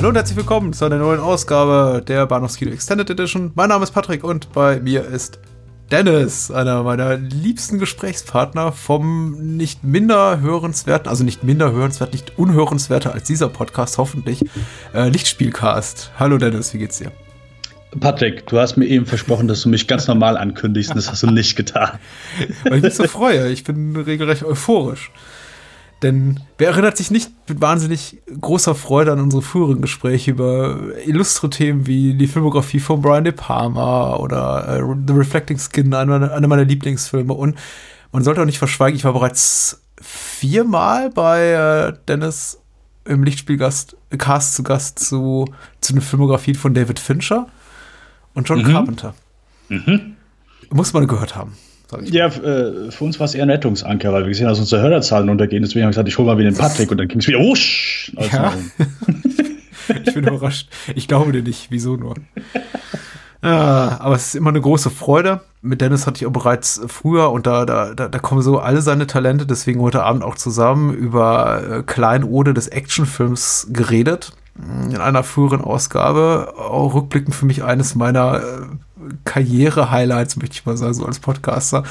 Hallo und herzlich willkommen zu einer neuen Ausgabe der Bahnhofskino Extended Edition. Mein Name ist Patrick und bei mir ist Dennis, einer meiner liebsten Gesprächspartner vom nicht minder hörenswerten, also nicht minder hörenswert, nicht unhörenswerter als dieser Podcast, hoffentlich, äh, Lichtspielcast. Hallo Dennis, wie geht's dir? Patrick, du hast mir eben versprochen, dass du mich ganz normal ankündigst und das hast du nicht getan. Weil ich mich so freue. Ich bin regelrecht euphorisch. Denn wer erinnert sich nicht mit wahnsinnig großer Freude an unsere früheren Gespräche über illustre Themen wie die Filmografie von Brian De Palma oder äh, The Reflecting Skin, einer meiner, einer meiner Lieblingsfilme. Und man sollte auch nicht verschweigen, ich war bereits viermal bei äh, Dennis im Lichtspielgast, Cast zu Gast zu, zu den Filmografien von David Fincher und John mhm. Carpenter. Mhm. Muss man gehört haben. Ja, äh, für uns war es eher ein Rettungsanker, weil wir gesehen haben, dass unsere Hörerzahlen untergehen. Deswegen habe ich gesagt, ich hole mal wieder den Patrick und dann ging es wieder wusch. Ja. ich bin überrascht. Ich glaube dir nicht. Wieso nur? Ja, aber es ist immer eine große Freude. Mit Dennis hatte ich auch bereits früher und da, da, da, da kommen so alle seine Talente, deswegen heute Abend auch zusammen über äh, Kleinode des Actionfilms geredet. In einer früheren Ausgabe, auch rückblickend für mich eines meiner äh, Karriere-Highlights, möchte ich mal sagen, so als Podcaster.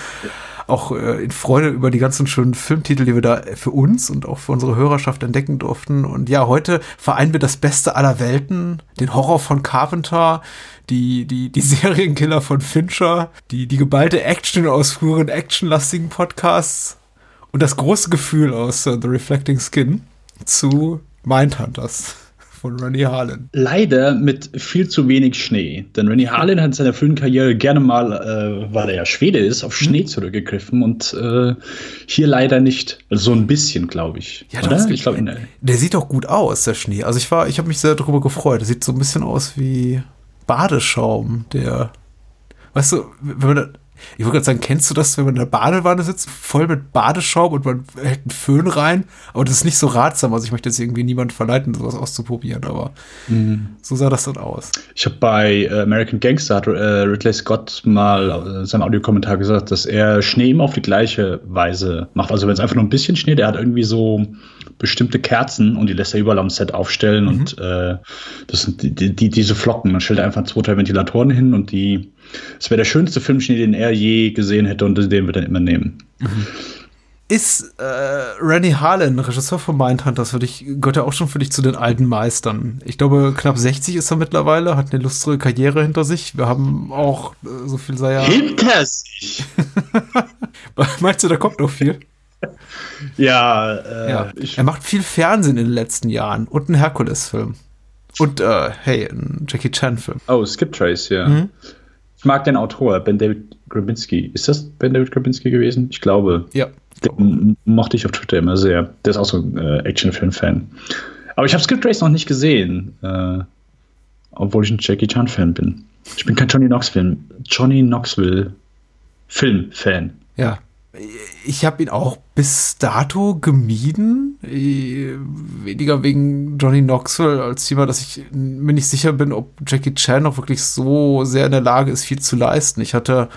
Auch äh, in Freude über die ganzen schönen Filmtitel, die wir da für uns und auch für unsere Hörerschaft entdecken durften. Und ja, heute vereinen wir das Beste aller Welten, den Horror von Carpenter, die, die, die Serienkiller von Fincher, die, die geballte Action aus früheren actionlastigen Podcasts und das große Gefühl aus uh, The Reflecting Skin zu Mindhunters von Rennie Harlan. Leider mit viel zu wenig Schnee. Denn Rennie Harlan hat in seiner frühen Karriere gerne mal, äh, weil er ja Schwede ist, auf Schnee mhm. zurückgegriffen und äh, hier leider nicht. Also so ein bisschen, glaube ich. Ja, Oder? ich glaub, der, der sieht doch gut aus, der Schnee. Also ich war, ich habe mich sehr darüber gefreut. Der sieht so ein bisschen aus wie Badeschaum, der. Weißt du, wenn man da, ich wollte gerade sagen, kennst du das, wenn man in der Badewanne sitzt, voll mit Badeschaum und man hält einen Föhn rein? Aber das ist nicht so ratsam. Also ich möchte jetzt irgendwie niemanden verleiten, sowas auszuprobieren, aber mhm. so sah das dann aus. Ich habe bei äh, American Gangster hat äh, Ridley Scott mal in seinem Audiokommentar gesagt, dass er Schnee immer auf die gleiche Weise macht. Also wenn es einfach nur ein bisschen Schnee, der hat irgendwie so bestimmte Kerzen und die lässt er überall am Set aufstellen mhm. und äh, das sind die, die, diese Flocken. Man stellt einfach zwei, drei Ventilatoren hin und die es wäre der schönste Filmschnee, den er je gesehen hätte und den wir dann immer nehmen. Mhm. Ist äh, Rennie Harlan, Regisseur von Mindhunters, für dich, gehört ja auch schon für dich zu den alten Meistern. Ich glaube, knapp 60 ist er mittlerweile, hat eine lustre Karriere hinter sich. Wir haben auch, äh, so viel sei ja. Hinter sich! Meinst du, da kommt noch viel? Ja, äh, ja. er macht viel Fernsehen in den letzten Jahren und einen Herkules-Film. Und, äh, hey, ein Jackie Chan-Film. Oh, Skip Trace, ja. Mhm. Ich mag den Autor, Ben David Grabinski. Ist das Ben David Grabinski gewesen? Ich glaube. Ja. Den mochte ich auf Twitter immer sehr. Der ist auch so ein äh, Actionfilm-Fan. Aber ich habe Skip Trace noch nicht gesehen, äh, obwohl ich ein Jackie Chan-Fan bin. Ich bin kein Johnny Knoxville, Johnny Knoxville Film-Fan. Ja, ich habe ihn auch bis dato gemieden. Äh, weniger wegen Johnny Knoxville als Thema, dass ich mir nicht sicher bin, ob Jackie Chan noch wirklich so sehr in der Lage ist, viel zu leisten. Ich hatte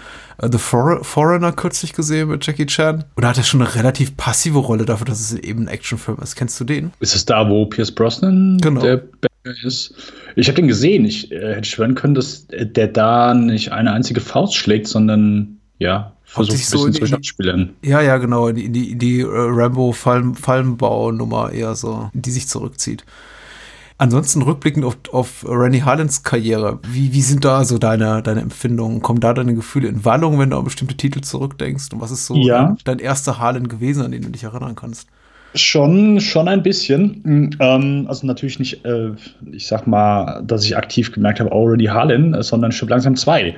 uh, The For Foreigner kürzlich gesehen mit Jackie Chan und da hat er schon eine relativ passive Rolle dafür, dass es eben ein Actionfilm ist. Kennst du den? Ist es da, wo Pierce Brosnan genau. der Bad ist? Ich habe den gesehen. Ich äh, hätte schwören können, dass der da nicht eine einzige Faust schlägt, sondern ja, versucht sich so zu spielen. Ja, ja, genau, in die, in die, in die uh, Rambo-Fallenbau-Nummer eher so, die sich zurückzieht. Ansonsten rückblickend auf, auf Randy Harlins Karriere, wie, wie sind da so deine, deine Empfindungen? Kommen da deine Gefühle in Wallung, wenn du an bestimmte Titel zurückdenkst? Und was ist so ja. dein, dein erster Harlan gewesen, an den du dich erinnern kannst? Schon, schon ein bisschen. Ähm, also natürlich nicht, äh, ich sag mal, dass ich aktiv gemerkt habe, already Harlan, sondern schon langsam zwei.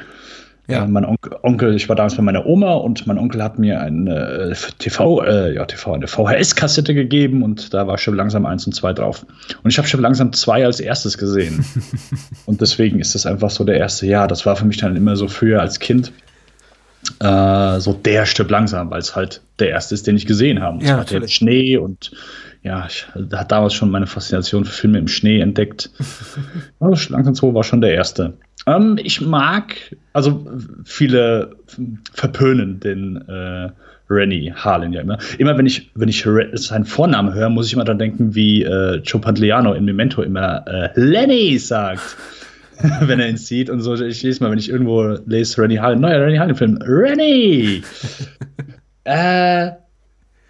Ja. Äh, mein Onkel, Onkel, ich war damals bei meiner Oma und mein Onkel hat mir eine äh, TV, äh, ja, TV, eine VHS-Kassette gegeben und da war schon langsam eins und zwei drauf. Und ich habe schon langsam zwei als erstes gesehen. und deswegen ist das einfach so der erste, ja, das war für mich dann immer so früher als Kind äh, so der Stück langsam, weil es halt der erste ist, den ich gesehen habe. Ja, es war Schnee und ja, ich hatte damals schon meine Faszination für Filme im Schnee entdeckt. also, langsam 2 war schon der erste. Ähm, ich mag, also viele verpönen den äh, Rennie Harlan ja immer. Immer wenn ich, wenn ich seinen Vornamen höre, muss ich immer daran denken, wie äh, Joe Pantoliano in Memento immer äh, Lenny sagt. wenn er ihn sieht und so. Ich lese mal, wenn ich irgendwo lese, Rennie Harlan, neuer Rennie Harlan-Film, Rennie! äh,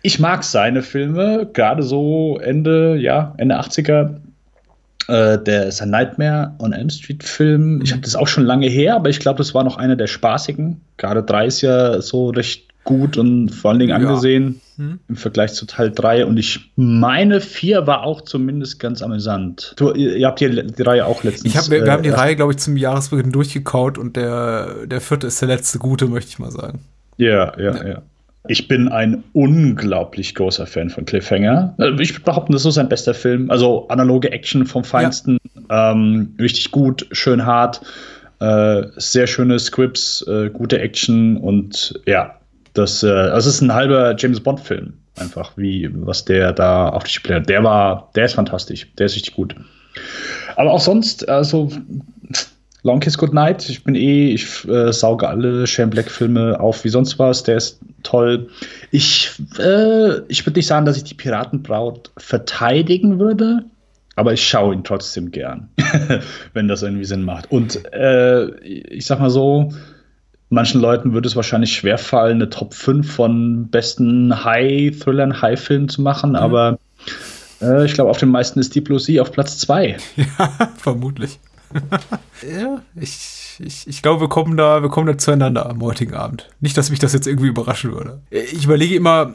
ich mag seine Filme, gerade so Ende, ja, Ende 80er. Äh, der ist ein Nightmare on Elm Street Film. Ich habe das auch schon lange her, aber ich glaube, das war noch einer der spaßigen. Gerade 3 ist ja so recht gut und vor allen Dingen ja. angesehen hm. im Vergleich zu Teil 3. Und ich meine, 4 war auch zumindest ganz amüsant. Du, ihr, habt die, die Reihe auch letztens. Hab, wir, wir haben die äh, Reihe, glaube ich, zum Jahresbeginn durchgekaut und der, der vierte ist der letzte gute, möchte ich mal sagen. Ja, ja, ja. ja. Ich bin ein unglaublich großer Fan von Cliffhanger. Äh, ich würde behaupten, das ist sein bester Film. Also analoge Action vom Feinsten. Ja. Ähm, richtig gut, schön hart. Äh, sehr schöne Scripts, äh, gute Action und ja, das, äh, das ist ein halber James Bond-Film. Einfach, wie, was der da auf die Spiele hat. Der war, der ist fantastisch. Der ist richtig gut. Aber auch sonst, also, Long Kiss Goodnight, ich bin eh, ich äh, sauge alle Shane Black-Filme auf wie sonst was. Der ist toll. Ich, äh, ich würde nicht sagen, dass ich die Piratenbraut verteidigen würde, aber ich schaue ihn trotzdem gern, wenn das irgendwie Sinn macht. Und äh, ich sag mal so, manchen Leuten würde es wahrscheinlich schwerfallen, eine Top 5 von besten High-Thrillern, High-Filmen zu machen, mhm. aber äh, ich glaube, auf den meisten ist Deep Blue Sea auf Platz 2. Ja, vermutlich. ja, ich, ich, ich glaube, wir kommen, da, wir kommen da zueinander am heutigen Abend. Nicht, dass mich das jetzt irgendwie überraschen würde. Ich überlege immer,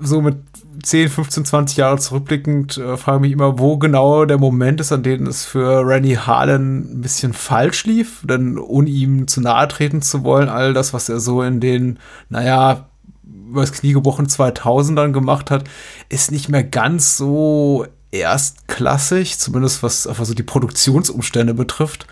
so mit 10, 15, 20 Jahre zurückblickend, äh, frage mich immer, wo genau der Moment ist, an dem es für Randy Harlan ein bisschen falsch lief. Denn ohne ihm zu nahe treten zu wollen, all das, was er so in den, naja, übers Knie gebrochen 2000ern gemacht hat, ist nicht mehr ganz so erstklassig, zumindest was so die Produktionsumstände betrifft,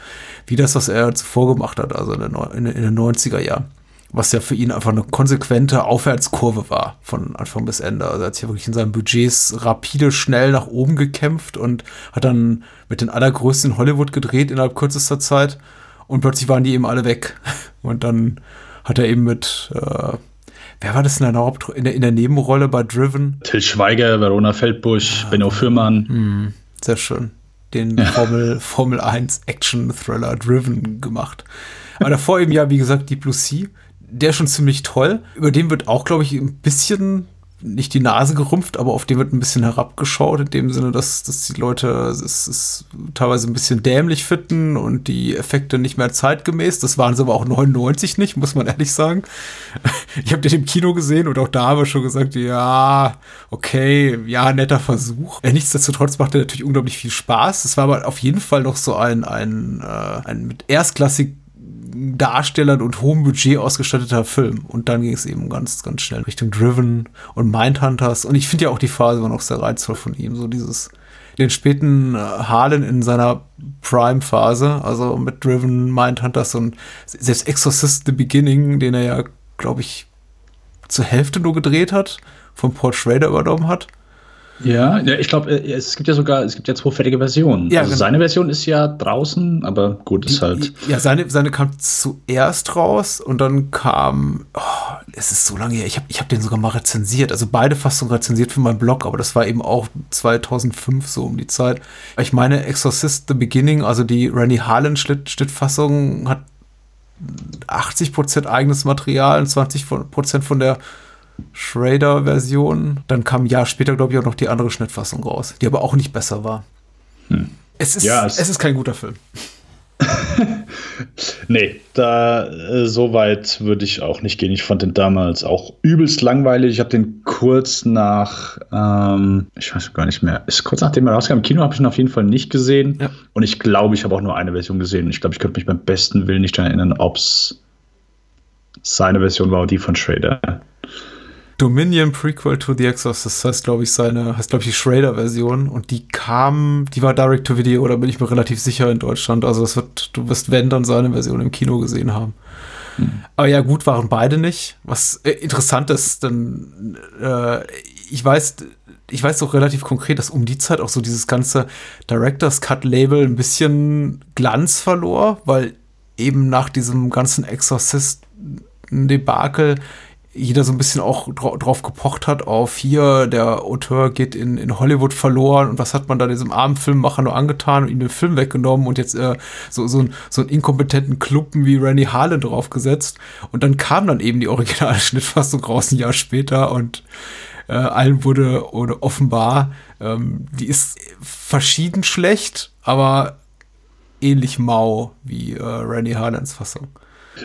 wie das, was er zuvor gemacht hat, also in, der, in, den 90er Jahren was ja für ihn einfach eine konsequente Aufwärtskurve war, von Anfang bis Ende. Also er hat sich wirklich in seinen Budgets rapide schnell nach oben gekämpft und hat dann mit den allergrößten Hollywood gedreht innerhalb kürzester Zeit und plötzlich waren die eben alle weg. Und dann hat er eben mit, äh, wer war das in der, Haupt in der, in der Nebenrolle bei Driven? Till Schweiger, Verona Feldbusch, ja, Benno Fürmann. Mh, sehr schön. Den ja. Formel, Formel 1 Action Thriller Driven gemacht. Aber davor eben ja, wie gesagt, Deep Blue Sea der ist schon ziemlich toll. Über den wird auch, glaube ich, ein bisschen nicht die Nase gerümpft, aber auf den wird ein bisschen herabgeschaut, in dem Sinne, dass, dass die Leute es, es teilweise ein bisschen dämlich finden und die Effekte nicht mehr zeitgemäß. Das waren sie aber auch 99 nicht, muss man ehrlich sagen. Ich habe den im Kino gesehen und auch da habe ich schon gesagt, ja, okay, ja, netter Versuch. Nichtsdestotrotz macht er natürlich unglaublich viel Spaß. Es war aber auf jeden Fall noch so ein, ein, äh, ein mit erstklassig Darstellern und hohem Budget ausgestatteter Film. Und dann ging es eben ganz, ganz schnell Richtung Driven und Mindhunters. Und ich finde ja auch die Phase war noch sehr reizvoll von ihm. So dieses, den späten äh, Harlan in seiner Prime-Phase, also mit Driven, Mindhunters und selbst Exorcist The Beginning, den er ja, glaube ich, zur Hälfte nur gedreht hat, von Paul Schrader übernommen hat. Ja, ja ich glaube, äh, es gibt ja sogar, es gibt ja zwei fertige Versionen. Ja, also genau. seine Version ist ja draußen, aber gut, ist halt. Ja, seine, seine kam zuerst raus und dann kam, oh, es ist so lange her, ich habe ich hab den sogar mal rezensiert, also beide Fassungen rezensiert für meinen Blog, aber das war eben auch 2005 so um die Zeit. Ich meine, Exorcist The Beginning, also die Rennie Harlan Schnittfassung hat 80% eigenes Material und 20% von der Schrader-Version. Dann kam ein Jahr später, glaube ich, auch noch die andere Schnittfassung raus, die aber auch nicht besser war. Hm. Es, ist, ja, es, es ist kein guter Film. nee, da äh, so weit würde ich auch nicht gehen. Ich fand den damals auch übelst langweilig. Ich habe den kurz nach, ähm, ich weiß gar nicht mehr, ist kurz nachdem er rauskam im Kino, habe ich ihn auf jeden Fall nicht gesehen. Ja. Und ich glaube, ich habe auch nur eine Version gesehen. Ich glaube, ich könnte mich beim besten Willen nicht daran erinnern, ob es seine Version war oder die von Schrader. Dominion Prequel to the Exorcist heißt, glaube ich, seine, heißt, glaube ich, die Schrader-Version. Und die kam, die war Direct to Video, da bin ich mir relativ sicher in Deutschland. Also das wird, du wirst, wenn, dann seine Version im Kino gesehen haben. Hm. Aber ja, gut waren beide nicht. Was äh, interessant ist, denn äh, ich weiß, ich weiß auch relativ konkret, dass um die Zeit auch so dieses ganze Director's Cut Label ein bisschen Glanz verlor, weil eben nach diesem ganzen Exorcist-Debakel jeder so ein bisschen auch drauf gepocht hat, auf hier, der Autor geht in, in Hollywood verloren und was hat man da diesem armen Filmmacher nur angetan und ihm den Film weggenommen und jetzt äh, so, so, ein, so einen inkompetenten Kluppen wie Randy Harlan draufgesetzt. Und dann kam dann eben die originale Schnittfassung raus ein Jahr später und äh, allen wurde oder offenbar, ähm, die ist verschieden schlecht, aber ähnlich mau wie äh, Randy Harlans Fassung.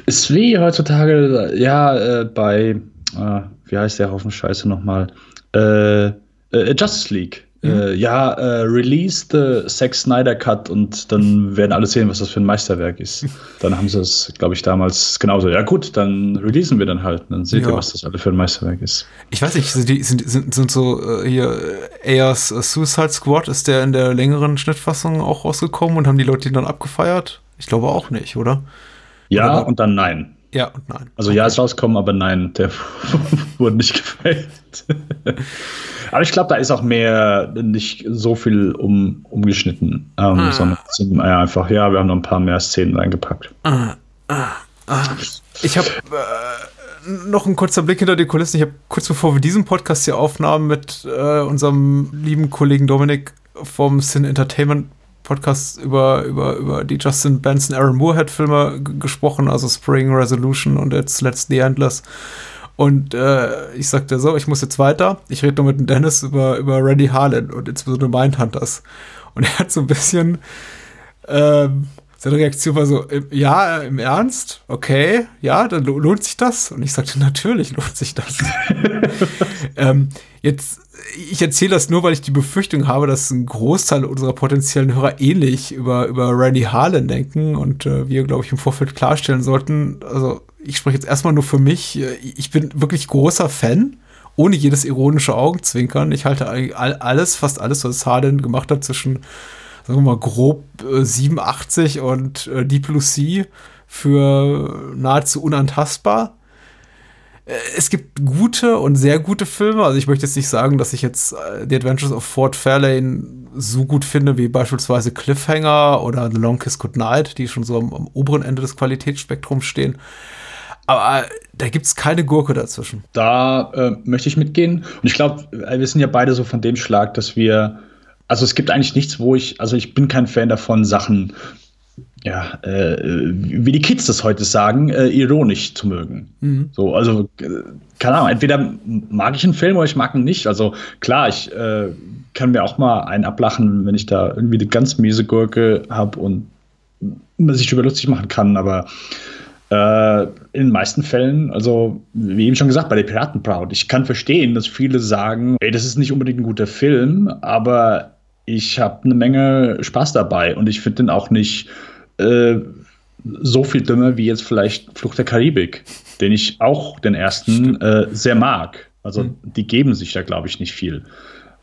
Ist wie heutzutage, ja, äh, bei, äh, wie heißt der Haufen Scheiße nochmal? Äh, äh, Justice League. Mhm. ja, äh, release the Zack Snyder Cut und dann werden alle sehen, was das für ein Meisterwerk ist. Dann haben sie es, glaube ich, damals genauso. Ja, gut, dann releasen wir dann halt. Dann seht ja. ihr, was das alle für ein Meisterwerk ist. Ich weiß nicht, sind, sind, sind, sind so hier Ayers Suicide Squad, ist der in der längeren Schnittfassung auch rausgekommen und haben die Leute ihn dann abgefeiert? Ich glaube auch nicht, oder? Ja Oder? und dann nein. Ja und nein. Also ja ist rausgekommen, aber nein, der wurde nicht gefällt. aber ich glaube, da ist auch mehr nicht so viel um, umgeschnitten, ähm, ah. sondern sind ja, einfach, ja, wir haben noch ein paar mehr Szenen reingepackt. Ah, ah, ah. Ich habe äh, noch ein kurzer Blick hinter die Kulissen. Ich habe kurz bevor wir diesen Podcast hier aufnahmen mit äh, unserem lieben Kollegen Dominik vom Sin Entertainment Podcast über, über, über die Justin Benson Aaron Moorhead-Filme gesprochen, also Spring Resolution und jetzt Let's The Endless. Und äh, ich sagte so, ich muss jetzt weiter. Ich rede nur mit Dennis über, über Randy Harlan und insbesondere Mindhunters. Und er hat so ein bisschen, ähm, seine Reaktion war so, ja, im Ernst? Okay, ja, dann lohnt sich das? Und ich sagte, natürlich lohnt sich das. ähm, jetzt ich erzähle das nur, weil ich die Befürchtung habe, dass ein Großteil unserer potenziellen Hörer ähnlich über, über Randy Harlan denken und äh, wir, glaube ich, im Vorfeld klarstellen sollten. Also, ich spreche jetzt erstmal nur für mich. Ich bin wirklich großer Fan, ohne jedes ironische Augenzwinkern. Ich halte alles, fast alles, was Harlan gemacht hat, zwischen, sagen wir mal, grob äh, 87 und äh, Deep Blue Sea für nahezu unantastbar äh, es gibt gute und sehr gute Filme. Also ich möchte jetzt nicht sagen, dass ich jetzt äh, The Adventures of Fort Fairlane so gut finde wie beispielsweise Cliffhanger oder The Long Kiss Goodnight, die schon so am, am oberen Ende des Qualitätsspektrums stehen. Aber äh, da gibt es keine Gurke dazwischen. Da äh, möchte ich mitgehen. Und ich glaube, wir sind ja beide so von dem Schlag, dass wir also es gibt eigentlich nichts, wo ich, also ich bin kein Fan davon, Sachen ja, äh, wie die Kids das heute sagen, äh, ironisch zu mögen. Mhm. So, also, äh, keine Ahnung, entweder mag ich einen Film oder ich mag ihn nicht. Also klar, ich äh, kann mir auch mal einen ablachen, wenn ich da irgendwie eine ganz miese Gurke habe und man sich darüber lustig machen kann, aber äh, in den meisten Fällen, also wie eben schon gesagt, bei der Piratenbraut, ich kann verstehen, dass viele sagen, ey, das ist nicht unbedingt ein guter Film, aber ich habe eine Menge Spaß dabei und ich finde den auch nicht äh, so viel dümmer wie jetzt vielleicht Flucht der Karibik, den ich auch den ersten äh, sehr mag. Also mhm. die geben sich da, glaube ich, nicht viel.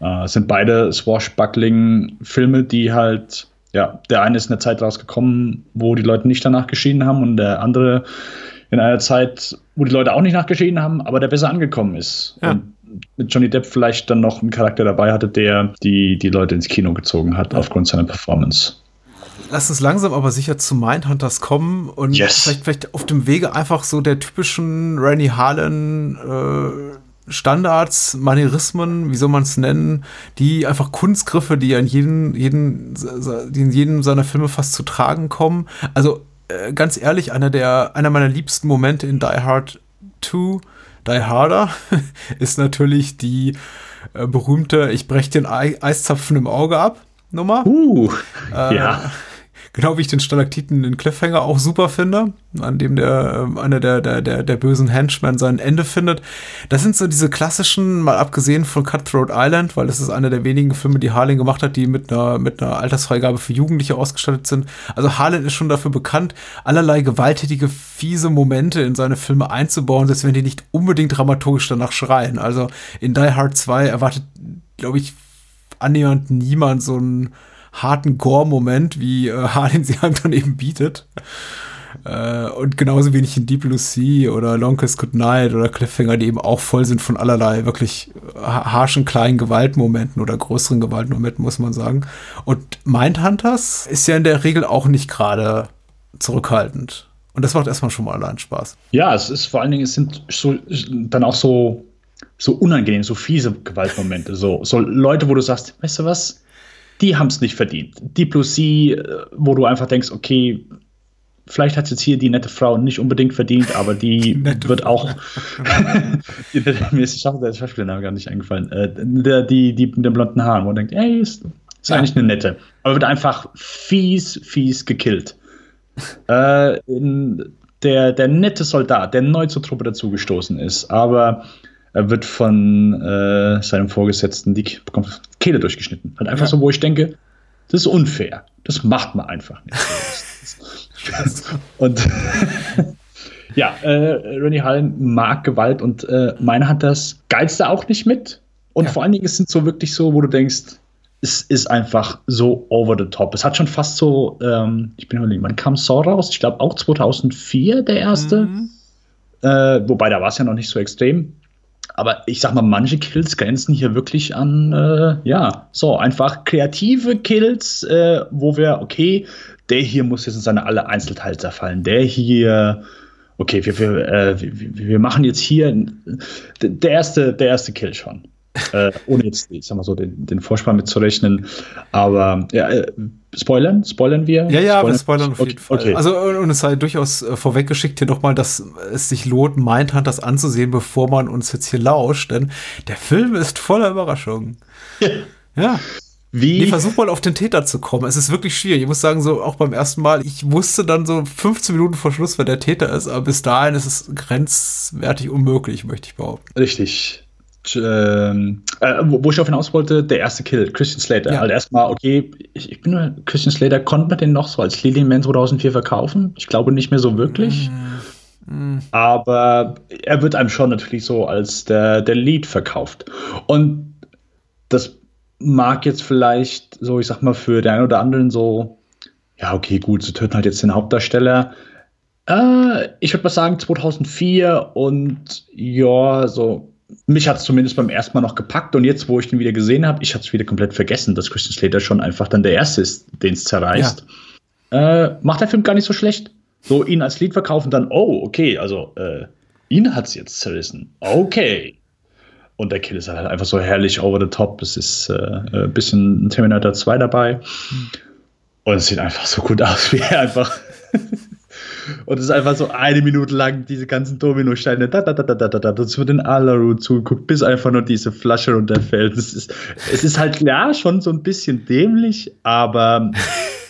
Äh, es sind beide Swashbuckling-Filme, die halt, ja, der eine ist in der Zeit rausgekommen, wo die Leute nicht danach geschieden haben und der andere in einer Zeit, wo die Leute auch nicht nachgeschieden haben, aber der besser angekommen ist. Ja. Und mit Johnny Depp vielleicht dann noch einen Charakter dabei hatte, der die, die Leute ins Kino gezogen hat aufgrund seiner Performance lass uns langsam aber sicher zu Mindhunters kommen und yes. vielleicht, vielleicht auf dem Wege einfach so der typischen Randy Harlan äh, Standards, Manierismen, wie soll man es nennen, die einfach Kunstgriffe, die ja in jedem, jeden, die in jedem seiner Filme fast zu tragen kommen. Also äh, ganz ehrlich, einer der, einer meiner liebsten Momente in Die Hard 2, Die Harder, ist natürlich die äh, berühmte Ich breche den Eiszapfen im Auge ab. Nummer. Uh, äh, ja. Genau wie ich den Stalaktiten in Cliffhanger auch super finde, an dem der äh, einer der, der, der, der bösen Henchmen sein Ende findet. Das sind so diese klassischen, mal abgesehen von Cutthroat Island, weil das ist einer der wenigen Filme, die Harlan gemacht hat, die mit einer, mit einer Altersfreigabe für Jugendliche ausgestattet sind. Also Harlan ist schon dafür bekannt, allerlei gewalttätige, fiese Momente in seine Filme einzubauen, selbst wenn die nicht unbedingt dramaturgisch danach schreien. Also in Die Hard 2 erwartet, glaube ich, annähernd niemand so ein harten Gore-Moment, wie äh, Harlan sie halt dann eben bietet. Äh, und genauso wenig in Deep Blue Sea oder Longest Good Night oder Cliffhanger, die eben auch voll sind von allerlei wirklich harschen kleinen Gewaltmomenten oder größeren Gewaltmomenten, muss man sagen. Und Mindhunters ist ja in der Regel auch nicht gerade zurückhaltend. Und das macht erstmal schon mal allein Spaß. Ja, es ist vor allen Dingen, es sind so, dann auch so, so unangenehm, so fiese Gewaltmomente. So, so Leute, wo du sagst, weißt du was, die haben es nicht verdient. Deep Blue Sea, äh, wo du einfach denkst, okay, vielleicht hat jetzt hier die nette Frau nicht unbedingt verdient, aber die, die wird auch. die, mir ist der Schauspielername gar nicht eingefallen. Äh, der, die, die mit den blonden Haaren, wo man denkt, ey, ist, ist ja. eigentlich eine nette. Aber wird einfach fies, fies gekillt. äh, der, der nette Soldat, der neu zur Truppe dazugestoßen ist, aber er wird von äh, seinem Vorgesetzten die bekommt Kehle durchgeschnitten. Halt einfach ja. so, wo ich denke, das ist unfair. Das macht man einfach nicht. und ja, äh, Rennie Hallen mag Gewalt und äh, meine hat das geilste auch nicht mit. Und ja. vor allen Dingen, es sind so wirklich so, wo du denkst, es ist einfach so over the top. Es hat schon fast so, ähm, ich bin überlegen, wann kam Saw raus? Ich glaube auch 2004 der erste. Mhm. Äh, wobei da war es ja noch nicht so extrem. Aber ich sag mal, manche Kills grenzen hier wirklich an, äh, ja, so einfach kreative Kills, äh, wo wir, okay, der hier muss jetzt in seine alle Einzelteile zerfallen. Der hier, okay, wir, wir, äh, wir, wir machen jetzt hier der erste, der erste Kill schon. Äh, ohne jetzt, ich sag mal so, den, den Vorspann mitzurechnen. Aber ja, äh, spoilern? Spoilern wir? Ja, ja, spoilern? wir spoilern auf jeden okay, Fall. Okay. Also, und es sei durchaus äh, vorweggeschickt hier nochmal, dass es sich lohnt, Mindhunters anzusehen, bevor man uns jetzt hier lauscht, denn der Film ist voller Überraschungen. Ja. ja. Wie? Nee, versuch mal auf den Täter zu kommen. Es ist wirklich schwierig. Ich muss sagen, so auch beim ersten Mal, ich wusste dann so 15 Minuten vor Schluss, wer der Täter ist, aber bis dahin ist es grenzwertig unmöglich, möchte ich behaupten. Richtig. Ähm, äh, wo ich auf hinaus wollte, der erste Kill, Christian Slater. Ja. Also erstmal, okay, ich, ich, bin nur, Christian Slater, konnte man den noch so als Lily Man 2004 verkaufen? Ich glaube nicht mehr so wirklich. Mm. Mm. Aber er wird einem schon natürlich so als der, der Lead verkauft. Und das mag jetzt vielleicht so, ich sag mal, für den einen oder anderen so, ja, okay, gut, sie töten halt jetzt den Hauptdarsteller. Äh, ich würde mal sagen 2004 und ja, so, mich hat es zumindest beim ersten Mal noch gepackt und jetzt, wo ich den wieder gesehen habe, ich hatte es wieder komplett vergessen, dass Christian Slater schon einfach dann der Erste ist, den es zerreißt. Ja. Äh, macht der Film gar nicht so schlecht. So ihn als Lied verkaufen, dann, oh, okay, also äh, ihn hat es jetzt zerrissen. Okay. Und der Kill ist halt einfach so herrlich over the top. Es ist äh, ein äh, bisschen Terminator 2 dabei. Mhm. Und es sieht einfach so gut aus, wie er einfach. und es ist einfach so eine Minute lang diese ganzen Dominosteine, da, da, da, da, da, da, da, wird in Alaru zugeguckt, bis einfach nur diese Flasche runterfällt. Es ist, es ist halt, ja, schon so ein bisschen dämlich, aber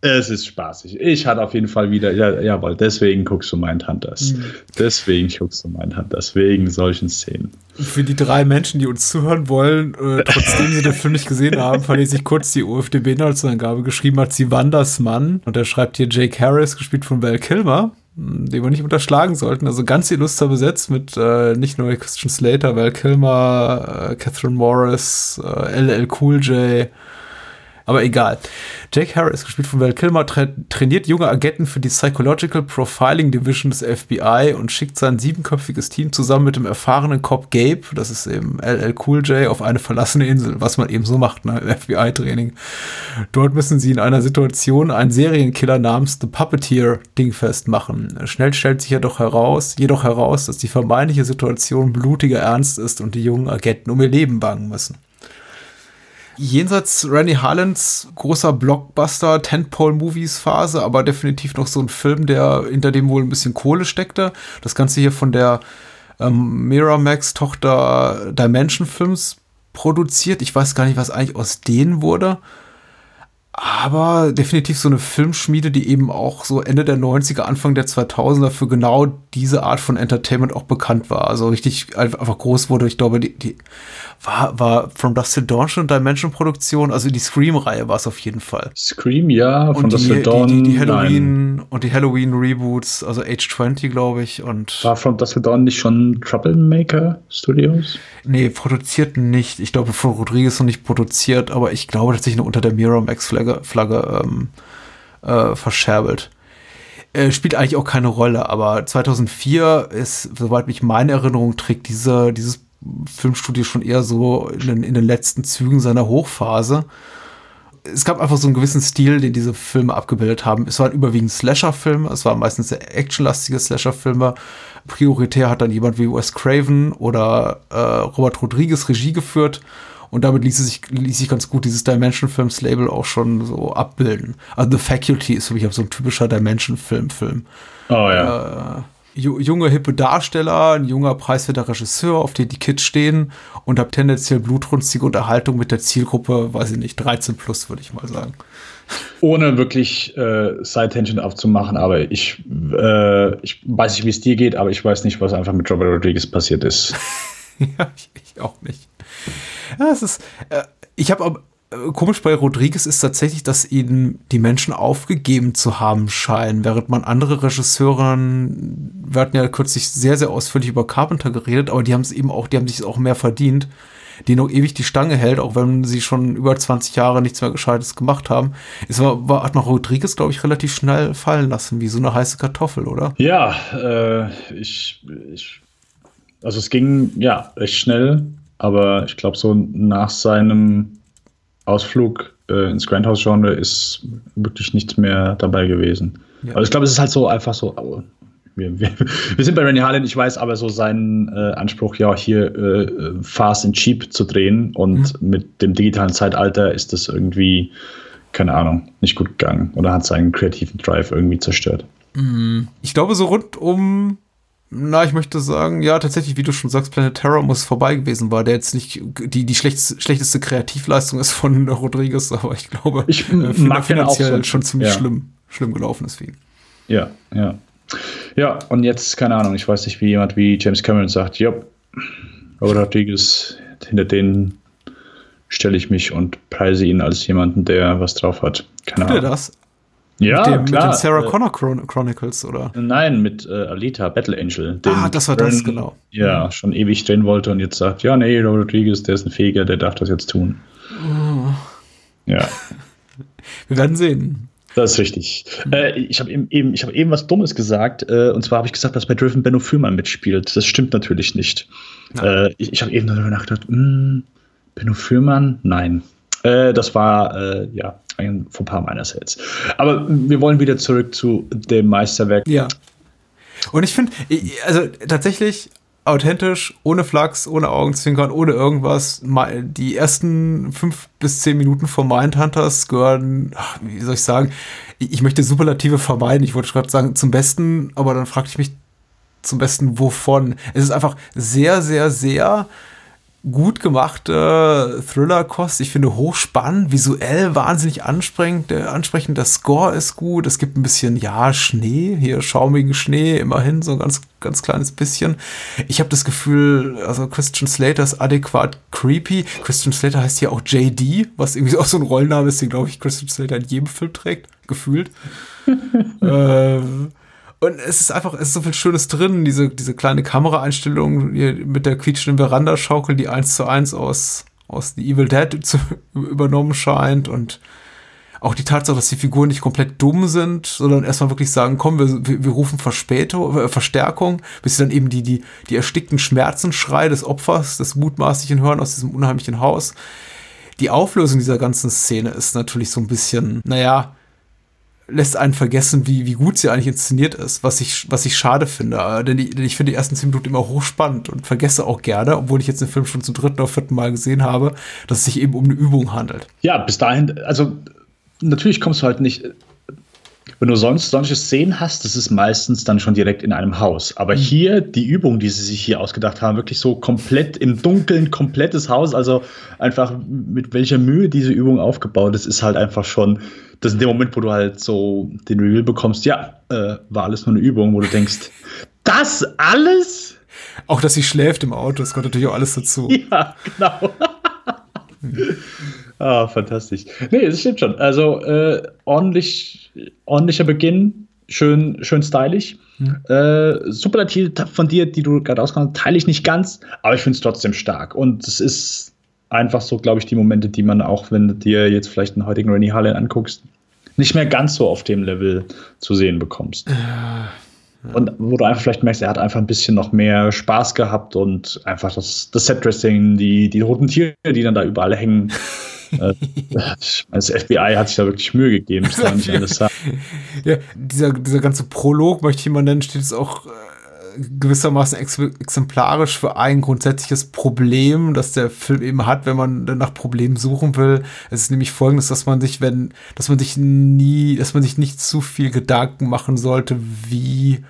es ist spaßig. Ich hatte auf jeden Fall wieder, ja, jawohl, deswegen guckst du Mindhunters. Mhm. Deswegen guckst du Mindhunters, wegen solchen Szenen. Für die drei Menschen, die uns zuhören wollen, äh, trotzdem sie den Film nicht gesehen haben, verlese ich kurz die UFDB-Inhaltsangabe. Geschrieben hat sie Wandersmann und er schreibt hier Jake Harris, gespielt von Val Kilmer, hm, den wir nicht unterschlagen sollten. Also ganz illuster besetzt mit äh, nicht nur Christian Slater, Val Kilmer, äh, Catherine Morris, äh, LL Cool J, aber egal. Jake Harris, gespielt von Val Kilmer, tra trainiert junge Agenten für die Psychological Profiling Division des FBI und schickt sein siebenköpfiges Team zusammen mit dem erfahrenen Cop Gabe, das ist eben LL Cool J, auf eine verlassene Insel, was man eben so macht, ne, FBI-Training. Dort müssen sie in einer Situation einen Serienkiller namens The Puppeteer dingfest machen. Schnell stellt sich jedoch heraus, jedoch heraus, dass die vermeintliche Situation blutiger Ernst ist und die jungen Agenten um ihr Leben bangen müssen jenseits Randy Harlands großer Blockbuster Tentpole Movies Phase, aber definitiv noch so ein Film, der hinter dem wohl ein bisschen Kohle steckte. Das Ganze hier von der ähm, Miramax Tochter Dimension Films produziert. Ich weiß gar nicht, was eigentlich aus denen wurde. Aber definitiv so eine Filmschmiede, die eben auch so Ende der 90er, Anfang der 2000er für genau diese Art von Entertainment auch bekannt war. Also richtig einfach groß wurde. Ich glaube, die, die war, war From Dust Till Dawn schon Dimension-Produktion, also die Scream-Reihe war es auf jeden Fall. Scream, ja, From Dust Till Dawn. Die, die, die Halloween nein. und die Halloween-Reboots, also Age 20, glaube ich. Und war From Dust Till Dawn nicht schon Troublemaker Studios? Nee, produziert nicht. Ich glaube, von Rodriguez noch nicht produziert, aber ich glaube tatsächlich nur unter der Miramax-Flagge Flagge, ähm, äh, verscherbelt äh, spielt eigentlich auch keine Rolle, aber 2004 ist, soweit mich meine Erinnerung trägt, diese, dieses Filmstudio schon eher so in den, in den letzten Zügen seiner Hochphase. Es gab einfach so einen gewissen Stil, den diese Filme abgebildet haben. Es waren überwiegend Slasher-Filme, es waren meistens sehr actionlastige Slasher-Filme. Prioritär hat dann jemand wie Wes Craven oder äh, Robert Rodriguez Regie geführt. Und damit ließ sich, ließ sich ganz gut dieses Dimension-Films-Label auch schon so abbilden. Also The Faculty ist für mich so ein typischer Dimension-Film-Film. Oh ja. Äh, junge, hippe Darsteller, ein junger, preiswerter Regisseur, auf den die Kids stehen und habe tendenziell blutrünstige Unterhaltung mit der Zielgruppe, weiß ich nicht, 13 plus, würde ich mal sagen. Ohne wirklich äh, Side-Tension aufzumachen, aber ich, äh, ich weiß nicht, wie es dir geht, aber ich weiß nicht, was einfach mit Robert Rodriguez passiert ist. ja, ich, ich, auch nicht. Ja, es ist, äh, ich habe äh, komisch bei Rodriguez ist tatsächlich, dass ihn die Menschen aufgegeben zu haben scheinen, während man andere Regisseure, wir hatten ja kürzlich sehr, sehr ausführlich über Carpenter geredet, aber die haben es eben auch, die haben sich auch mehr verdient, die noch ewig die Stange hält, auch wenn sie schon über 20 Jahre nichts mehr Gescheites gemacht haben. Es war, war hat man Rodriguez, glaube ich, relativ schnell fallen lassen, wie so eine heiße Kartoffel, oder? Ja, äh, ich, ich, also es ging ja recht schnell, aber ich glaube, so nach seinem Ausflug äh, ins Grandhouse-Genre ist wirklich nichts mehr dabei gewesen. Ja. Also ich glaube, es ist halt so einfach so. Wir, wir, wir, sind bei Randy Harlan, ich weiß aber so seinen äh, Anspruch, ja, hier äh, fast and cheap zu drehen und mhm. mit dem digitalen Zeitalter ist das irgendwie, keine Ahnung, nicht gut gegangen oder hat seinen kreativen Drive irgendwie zerstört. Mhm. Ich glaube, so rund um na, ich möchte sagen, ja, tatsächlich, wie du schon sagst, Planet Terror muss vorbei gewesen war, der jetzt nicht die, die schlechteste, schlechteste Kreativleistung ist von Rodriguez, aber ich glaube, ich äh, finanziell so, schon ziemlich ja. schlimm, schlimm gelaufen ist für ihn. Ja, ja. Ja, und jetzt, keine Ahnung, ich weiß nicht, wie jemand wie James Cameron sagt, ja, Rodriguez, hinter denen stelle ich mich und preise ihn als jemanden, der was drauf hat. Keine Ahnung. das? Ja, mit, dem, klar. mit den Sarah äh, Connor Chron Chronicles, oder? Nein, mit äh, Alita, Battle Angel. ah, das war Byrne, das, genau. Ja, mhm. schon ewig drehen wollte und jetzt sagt, ja, nee, Rodriguez, der ist ein Fähiger, der darf das jetzt tun. Oh. Ja. Wir werden sehen. Das ist richtig. Mhm. Äh, ich habe eben, eben, hab eben was Dummes gesagt. Äh, und zwar habe ich gesagt, dass bei Driven Benno Fürmann mitspielt. Das stimmt natürlich nicht. Äh, ich ich habe eben darüber nachgedacht, mh, hm, Benno Fürmann? Nein. Äh, das war, äh, ja, ein Fauxpas meinerseits. Aber wir wollen wieder zurück zu dem Meisterwerk. Ja. Und ich finde, also tatsächlich authentisch, ohne Flachs, ohne Augenzwinkern, ohne irgendwas. Die ersten fünf bis zehn Minuten von Mindhunters gehören, wie soll ich sagen, ich möchte Superlative vermeiden. Ich wollte gerade sagen, zum Besten, aber dann fragte ich mich zum Besten, wovon. Es ist einfach sehr, sehr, sehr gut gemachte Thriller-Kost. Ich finde hochspannend, visuell wahnsinnig ansprechend. Der, ansprechend. Der Score ist gut. Es gibt ein bisschen, ja, Schnee, hier schaumigen Schnee, immerhin so ein ganz, ganz kleines bisschen. Ich habe das Gefühl, also Christian Slater ist adäquat creepy. Christian Slater heißt hier auch JD, was irgendwie auch so ein Rollenname ist, den, glaube ich, Christian Slater in jedem Film trägt, gefühlt. ähm, und es ist einfach, es ist so viel Schönes drin, diese, diese kleine Kameraeinstellung mit der quietschenden Verandaschaukel, die eins zu eins aus, aus The Evil Dead zu, übernommen scheint und auch die Tatsache, dass die Figuren nicht komplett dumm sind, sondern erstmal wirklich sagen, komm, wir, wir, wir rufen Verspätung, äh, Verstärkung, bis sie dann eben die, die, die erstickten Schmerzensschrei des Opfers, des mutmaßlichen Hören aus diesem unheimlichen Haus. Die Auflösung dieser ganzen Szene ist natürlich so ein bisschen, naja, lässt einen vergessen, wie, wie gut sie eigentlich inszeniert ist, was ich, was ich schade finde. Äh, denn, die, denn ich finde die ersten zehn Minuten immer hochspannend und vergesse auch gerne, obwohl ich jetzt den Film schon zum dritten oder vierten Mal gesehen habe, dass es sich eben um eine Übung handelt. Ja, bis dahin, also natürlich kommst du halt nicht wenn du sonst solche Szenen hast, das ist meistens dann schon direkt in einem Haus. Aber mhm. hier, die Übung, die sie sich hier ausgedacht haben, wirklich so komplett im Dunkeln, komplettes Haus, also einfach mit welcher Mühe diese Übung aufgebaut ist, ist halt einfach schon, das ist in dem Moment, wo du halt so den Reveal bekommst, ja, äh, war alles nur eine Übung, wo du denkst, das alles? Auch, dass sie schläft im Auto, das kommt natürlich auch alles dazu. Ja, genau. ah, fantastisch. Nee, das stimmt schon. Also äh, ordentlich, ordentlicher Beginn, schön, schön stylisch. Mhm. Äh, Superlativ von dir, die du gerade ausgekommen teile ich nicht ganz, aber ich finde es trotzdem stark. Und es ist einfach so, glaube ich, die Momente, die man auch, wenn du dir jetzt vielleicht einen heutigen Rennie Harlan anguckst, nicht mehr ganz so auf dem Level zu sehen bekommst. Ja. Und wo du einfach vielleicht merkst, er hat einfach ein bisschen noch mehr Spaß gehabt und einfach das, das Set-Dressing, die, die roten Tiere, die dann da überall hängen. Äh, das FBI hat sich da wirklich Mühe gegeben. ja, dieser, dieser ganze Prolog, möchte ich mal nennen, steht es auch äh, gewissermaßen ex exemplarisch für ein grundsätzliches Problem, das der Film eben hat, wenn man nach Problemen suchen will. Es ist nämlich folgendes, dass man sich, wenn, dass man sich nie, dass man sich nicht zu viel Gedanken machen sollte, wie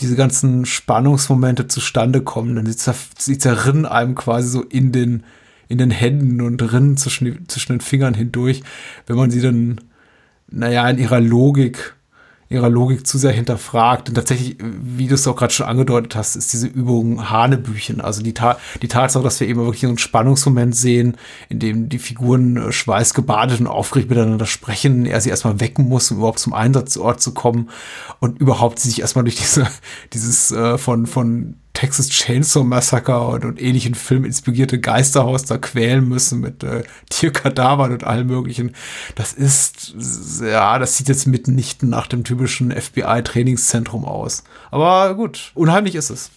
diese ganzen Spannungsmomente zustande kommen. Denn sie zerrinnen einem quasi so in den, in den Händen und rinnen zwischen, zwischen den Fingern hindurch, wenn man sie dann, naja, in ihrer Logik ihrer Logik zu sehr hinterfragt. Und tatsächlich, wie du es auch gerade schon angedeutet hast, ist diese Übung Hanebüchen. Also die, Ta die Tatsache, dass wir eben wirklich einen Spannungsmoment sehen, in dem die Figuren äh, schweißgebadet und aufgeregt miteinander sprechen, er sie erstmal wecken muss, um überhaupt zum Einsatzort zu kommen und überhaupt sie sich erstmal durch diese, dieses äh, von, von Texas Chainsaw Massacre und, und ähnlichen Filmen inspirierte Geisterhaus da quälen müssen mit äh, Tierkadavern und allem möglichen. Das ist, ja, das sieht jetzt mitnichten nach dem typischen FBI-Trainingszentrum aus. Aber gut, unheimlich ist es.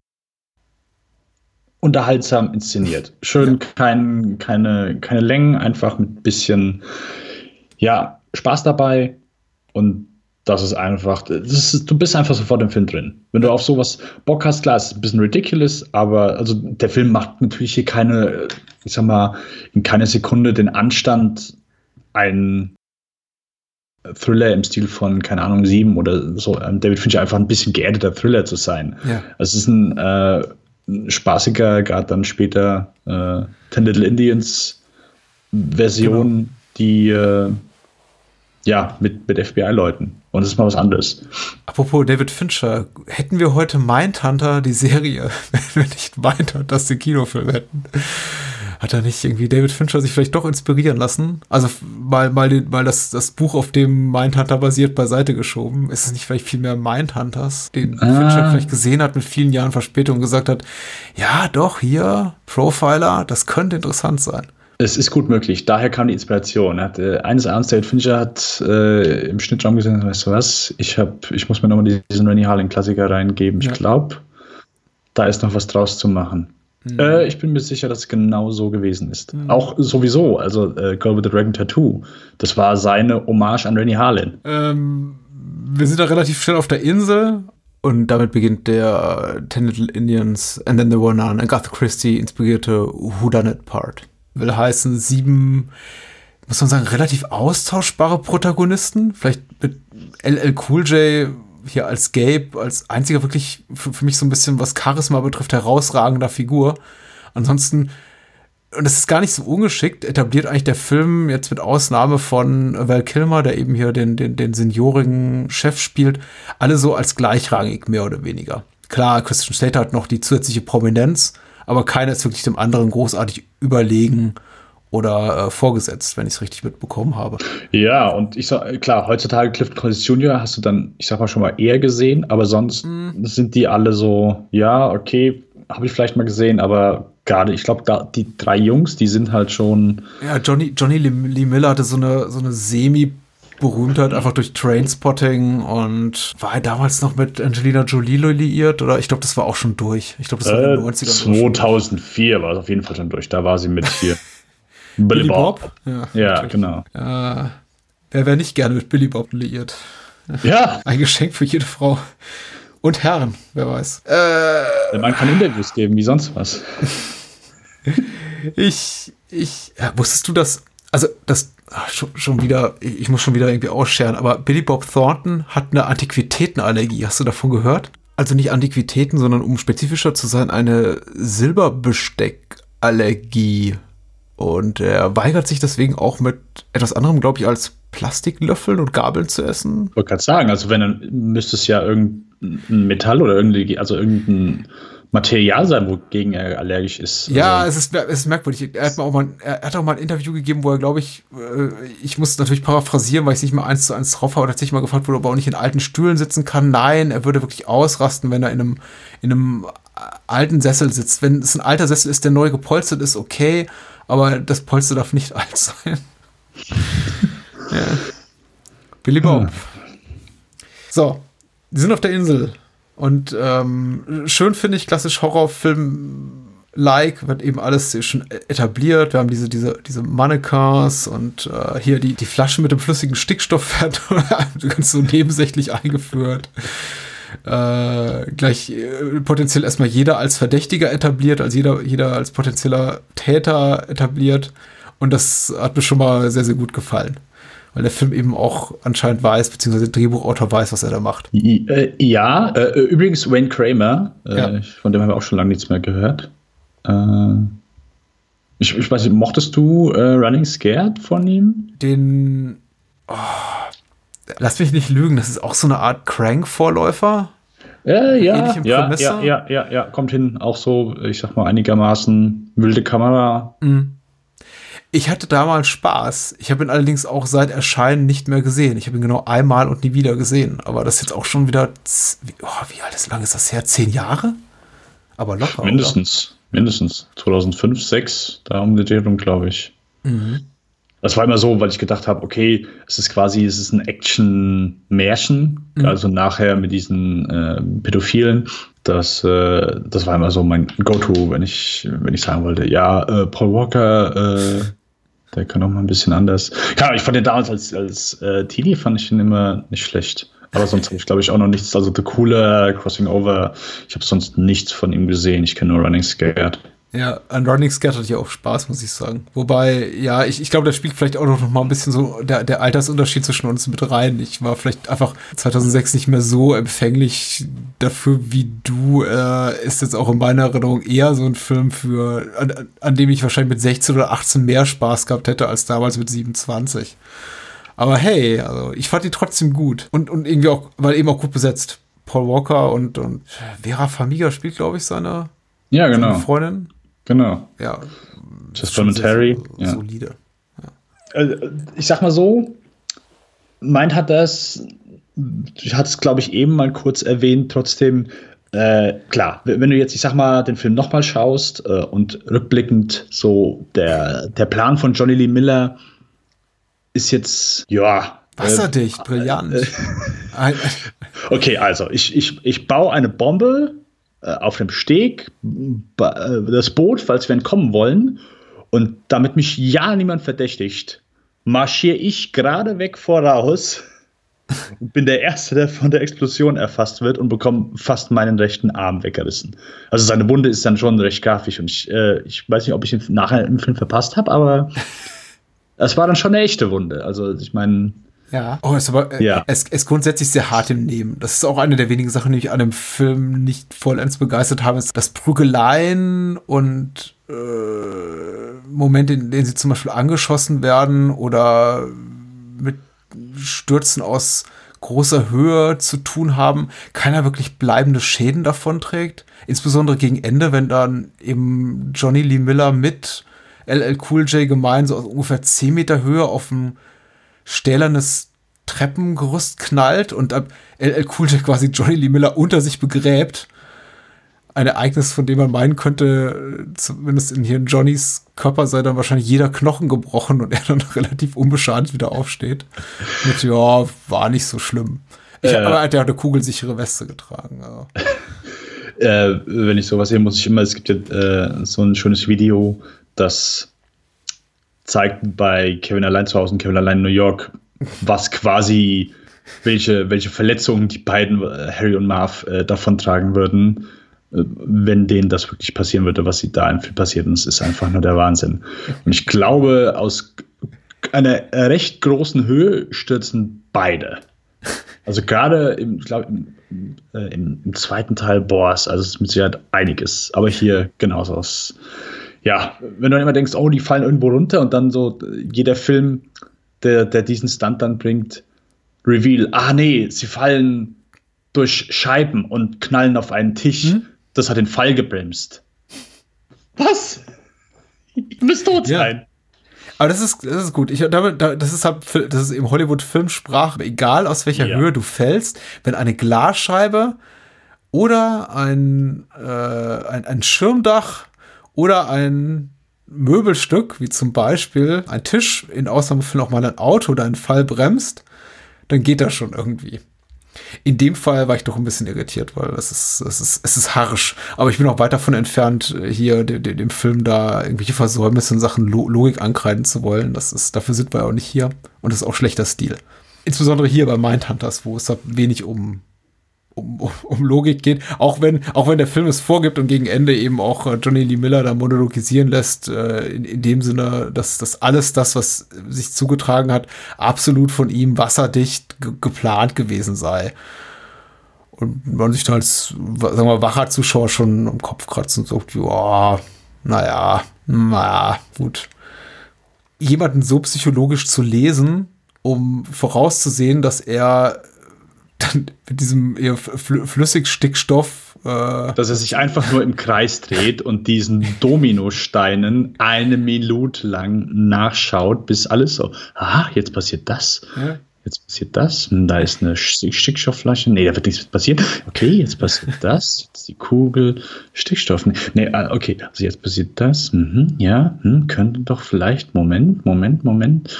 Unterhaltsam inszeniert. Schön, ja. kein, keine, keine Längen, einfach mit bisschen, ja, Spaß dabei und das ist einfach, das ist, du bist einfach sofort im Film drin. Wenn du auf sowas Bock hast, klar, ist ein bisschen ridiculous, aber also der Film macht natürlich hier keine, ich sag mal, in keiner Sekunde den Anstand, ein Thriller im Stil von, keine Ahnung, sieben oder so, ähm, David Fincher einfach ein bisschen geerdeter Thriller zu sein. Ja. Es ist ein, äh, spaßiger, gerade dann später äh, Ten Little Indians Version, genau. die äh, ja, mit, mit FBI-Leuten. Und es ist mal was anderes. Apropos David Fincher, hätten wir heute Mindhunter, die Serie, wenn wir nicht Mindhunter, das den Kinofilm hätten, hat er nicht irgendwie David Fincher sich vielleicht doch inspirieren lassen? Also mal, mal, den, mal das, das Buch, auf dem Mindhunter basiert, beiseite geschoben. Ist es nicht vielleicht viel mehr Mindhunters, den ah. Fincher vielleicht gesehen hat mit vielen Jahren Verspätung und gesagt hat, ja, doch, hier, Profiler, das könnte interessant sein. Es ist gut möglich. Daher kam die Inspiration. Hat, äh, eines Abends David Fincher hat äh, im Schnittraum gesehen, weißt du was, ich, hab, ich muss mir nochmal diesen Rennie Harling-Klassiker reingeben. Ich ja. glaube, da ist noch was draus zu machen. Mhm. Äh, ich bin mir sicher, dass es genau so gewesen ist. Mhm. Auch sowieso, also äh, Girl with the Dragon Tattoo, das war seine Hommage an Rennie Harlin. Ähm, wir sind da relativ schnell auf der Insel und damit beginnt der Ten Little Indians and then there were none, Agatha Christie inspirierte Whodunit Part will heißen, sieben, muss man sagen, relativ austauschbare Protagonisten. Vielleicht mit LL Cool J hier als Gabe, als einziger wirklich für, für mich so ein bisschen, was Charisma betrifft, herausragender Figur. Ansonsten, und das ist gar nicht so ungeschickt, etabliert eigentlich der Film jetzt mit Ausnahme von Val Kilmer, der eben hier den, den, den seniorigen Chef spielt, alle so als gleichrangig, mehr oder weniger. Klar, Christian Slater hat noch die zusätzliche Prominenz, aber keiner ist wirklich dem anderen großartig überlegen oder äh, vorgesetzt, wenn ich es richtig mitbekommen habe. Ja, und ich sag, klar, heutzutage Clifton Collins Jr. hast du dann, ich sag mal, schon mal eher gesehen, aber sonst mm. sind die alle so, ja, okay, habe ich vielleicht mal gesehen, aber gerade, ich glaube, die drei Jungs, die sind halt schon. Ja, Johnny, Johnny Lee Miller hatte so eine, so eine semi- Berühmtheit einfach durch Trainspotting und war er damals noch mit Angelina Jolie liiert oder ich glaube, das war auch schon durch. Ich glaube, das war äh, in den 90ern. 2004 war es auf jeden Fall schon durch. Da war sie mit hier. Billy, Billy Bob. Bob? Ja, ja genau. Ja, wer wäre nicht gerne mit Billy Bob liiert? Ja. Ein Geschenk für jede Frau. Und Herren, wer weiß. Äh, Man kann Interviews geben, wie sonst was. ich, ich, ja, wusstest du das? Also, das schon, schon wieder, ich muss schon wieder irgendwie ausscheren, aber Billy Bob Thornton hat eine Antiquitätenallergie. Hast du davon gehört? Also nicht Antiquitäten, sondern um spezifischer zu sein, eine Silberbesteckallergie. Und er weigert sich deswegen auch mit etwas anderem, glaube ich, als Plastiklöffeln und Gabeln zu essen. Ich wollte gerade sagen, also wenn dann müsste es ja irgendein Metall oder irgendwie, also irgendein Material sein, wogegen er allergisch ist. Ja, also. es, ist, es ist merkwürdig. Er hat, auch mal, er hat auch mal ein Interview gegeben, wo er, glaube ich, äh, ich muss natürlich paraphrasieren, weil ich es nicht mal eins zu eins drauf habe, tatsächlich mal gefragt wurde, ob er auch nicht in alten Stühlen sitzen kann. Nein, er würde wirklich ausrasten, wenn er in einem, in einem alten Sessel sitzt. Wenn es ein alter Sessel ist, der neu gepolstert ist, okay, aber das Polster darf nicht alt sein. ja. Billy Bob. Hm. So, die sind auf der Insel. Und ähm, schön finde ich, klassisch Horrorfilm like, wird eben alles schon etabliert. Wir haben diese, diese, diese Mannequins und äh, hier die, die Flasche mit dem flüssigen Stickstoff wird ganz so nebensächlich eingeführt. Äh, gleich äh, potenziell erstmal jeder als Verdächtiger etabliert, als jeder, jeder als potenzieller Täter etabliert. Und das hat mir schon mal sehr, sehr gut gefallen. Weil der Film eben auch anscheinend weiß, beziehungsweise der Drehbuchautor weiß, was er da macht. Ja, äh, übrigens Wayne Kramer, äh, ja. von dem haben wir auch schon lange nichts mehr gehört. Äh, ich, ich, weiß nicht, mochtest du äh, Running Scared von ihm? Den. Oh, lass mich nicht lügen, das ist auch so eine Art Crank-Vorläufer. Äh, ja, ja, ja, ja, ja, ja, kommt hin. Auch so, ich sag mal, einigermaßen wilde Kamera. Mhm. Ich hatte damals Spaß. Ich habe ihn allerdings auch seit Erscheinen nicht mehr gesehen. Ich habe ihn genau einmal und nie wieder gesehen. Aber das ist jetzt auch schon wieder. Oh, wie alt ist lang ist das her? Zehn Jahre? Aber locker. Mindestens. Oder? mindestens 2005, 2006, da um die Drehung, glaube ich. Mhm. Das war immer so, weil ich gedacht habe, okay, es ist quasi, es ist ein Action-Märchen, mhm. also nachher mit diesen äh, Pädophilen. Das, äh, das war immer so mein Go-To, wenn ich, wenn ich sagen wollte, ja, äh, Paul Walker, äh, der kann auch mal ein bisschen anders. Ja, ich fand den damals als, als äh, Teenie fand ich ihn immer nicht schlecht. Aber sonst habe ich, glaube ich, auch noch nichts. Also The Cooler, Crossing Over, ich habe sonst nichts von ihm gesehen. Ich kenne nur Running Scared. Ja, an Running Scared hatte ich auch Spaß, muss ich sagen. Wobei, ja, ich, ich glaube, da spielt vielleicht auch noch mal ein bisschen so der, der Altersunterschied zwischen uns mit rein. Ich war vielleicht einfach 2006 nicht mehr so empfänglich dafür wie du. Äh, ist jetzt auch in meiner Erinnerung eher so ein Film für, an, an dem ich wahrscheinlich mit 16 oder 18 mehr Spaß gehabt hätte als damals mit 27. Aber hey, also ich fand die trotzdem gut. Und, und irgendwie auch, weil eben auch gut besetzt. Paul Walker und, und Vera Famiga spielt, glaube ich, seine, ja, genau. seine Freundin. Genau. Ja. Just Terry. Ja. Solide. Ja. Äh, ich sag mal so, meint hat das, ich hatte es, glaube ich, eben mal kurz erwähnt, trotzdem, äh, klar, wenn du jetzt, ich sag mal, den Film nochmal schaust äh, und rückblickend so der, der Plan von Johnny Lee Miller ist jetzt, ja. Wasserdicht, äh, brillant. Äh, okay, also ich, ich, ich baue eine Bombe äh, auf dem Steg, äh, das Boot, falls wir entkommen wollen. Und damit mich ja niemand verdächtigt, marschiere ich gerade weg voraus und bin der Erste, der von der Explosion erfasst wird und bekomme fast meinen rechten Arm weggerissen. Also seine Wunde ist dann schon recht grafisch und ich, äh, ich weiß nicht, ob ich ihn nachher im Film verpasst habe, aber das war dann schon eine echte Wunde. Also ich meine. Ja. Oh, ist aber äh, ja. es ist grundsätzlich sehr hart im Nehmen. Das ist auch eine der wenigen Sachen, die mich an dem Film nicht vollends begeistert haben, ist das Prügeleien und äh, Momente, in denen sie zum Beispiel angeschossen werden oder mit Stürzen aus großer Höhe zu tun haben, keiner wirklich bleibende Schäden davon trägt. Insbesondere gegen Ende, wenn dann eben Johnny Lee Miller mit LL Cool J gemein, so aus ungefähr 10 Meter Höhe auf ein stählernes Treppengerüst knallt und LL Cool J quasi Johnny Lee Miller unter sich begräbt. Ein Ereignis, von dem man meinen könnte, zumindest in hier in Johnnys Körper sei dann wahrscheinlich jeder Knochen gebrochen und er dann relativ unbeschadet wieder aufsteht. Mit, ja, war nicht so schlimm. Ich, äh, aber er hat ja eine kugelsichere Weste getragen. Also. Äh, wenn ich sowas sehe, muss ich immer, es gibt ja äh, so ein schönes Video, das zeigt bei Kevin allein zu Hause und Kevin allein in New York, was quasi, welche, welche Verletzungen die beiden, äh, Harry und Marv, äh, davontragen würden, äh, wenn denen das wirklich passieren würde, was sie da im Film passiert. Und es ist einfach nur der Wahnsinn. Und ich glaube, aus einer recht großen Höhe stürzen beide. Also gerade im, ich glaube, im, äh, im, im, zweiten Teil, boah, also es ist mit Sicherheit einiges. Aber hier genauso aus ja, wenn du immer denkst, oh, die fallen irgendwo runter und dann so jeder Film, der, der diesen Stunt dann bringt, Reveal, ah nee, sie fallen durch Scheiben und knallen auf einen Tisch. Hm? Das hat den Fall gebremst. Was? Du bist tot sein. Ja. Aber das ist, das ist gut. Ich, das ist halt, das ist im Hollywood-Filmsprache, egal aus welcher ja. Höhe du fällst, wenn eine Glasscheibe oder ein, äh, ein, ein Schirmdach oder ein Möbelstück, wie zum Beispiel ein Tisch, in Ausnahmefällen auch mal ein Auto, deinen Fall bremst, dann geht das schon irgendwie. In dem Fall war ich doch ein bisschen irritiert, weil es ist, es ist, es ist harsch. Aber ich bin auch weit davon entfernt, hier dem, dem Film da irgendwelche Versäumnisse in Sachen Logik ankreiden zu wollen. Das ist, dafür sind wir ja auch nicht hier. Und das ist auch schlechter Stil. Insbesondere hier bei Mindhunters, wo es da wenig um um, um Logik geht, auch wenn, auch wenn der Film es vorgibt und gegen Ende eben auch äh, Johnny Lee Miller da monologisieren lässt, äh, in, in dem Sinne, dass das alles das, was sich zugetragen hat, absolut von ihm wasserdicht geplant gewesen sei. Und man sich dann als, sagen wir, wacher Zuschauer schon im Kopf kratzt und sagt, ja, naja, naja, gut. Jemanden so psychologisch zu lesen, um vorauszusehen, dass er dann mit diesem eher Flüssigstickstoff. Äh, Dass er sich einfach nur im Kreis dreht und diesen Dominosteinen eine Minute lang nachschaut, bis alles so, ah, jetzt passiert das. Ja. Jetzt passiert das. Da ist eine Stickstoffflasche. Nee, da wird nichts passieren. Okay, jetzt passiert das. Jetzt die Kugel. Stickstoff. Nee, ah, okay. Also jetzt passiert das. Mhm, ja, hm, könnte doch vielleicht. Moment, Moment, Moment.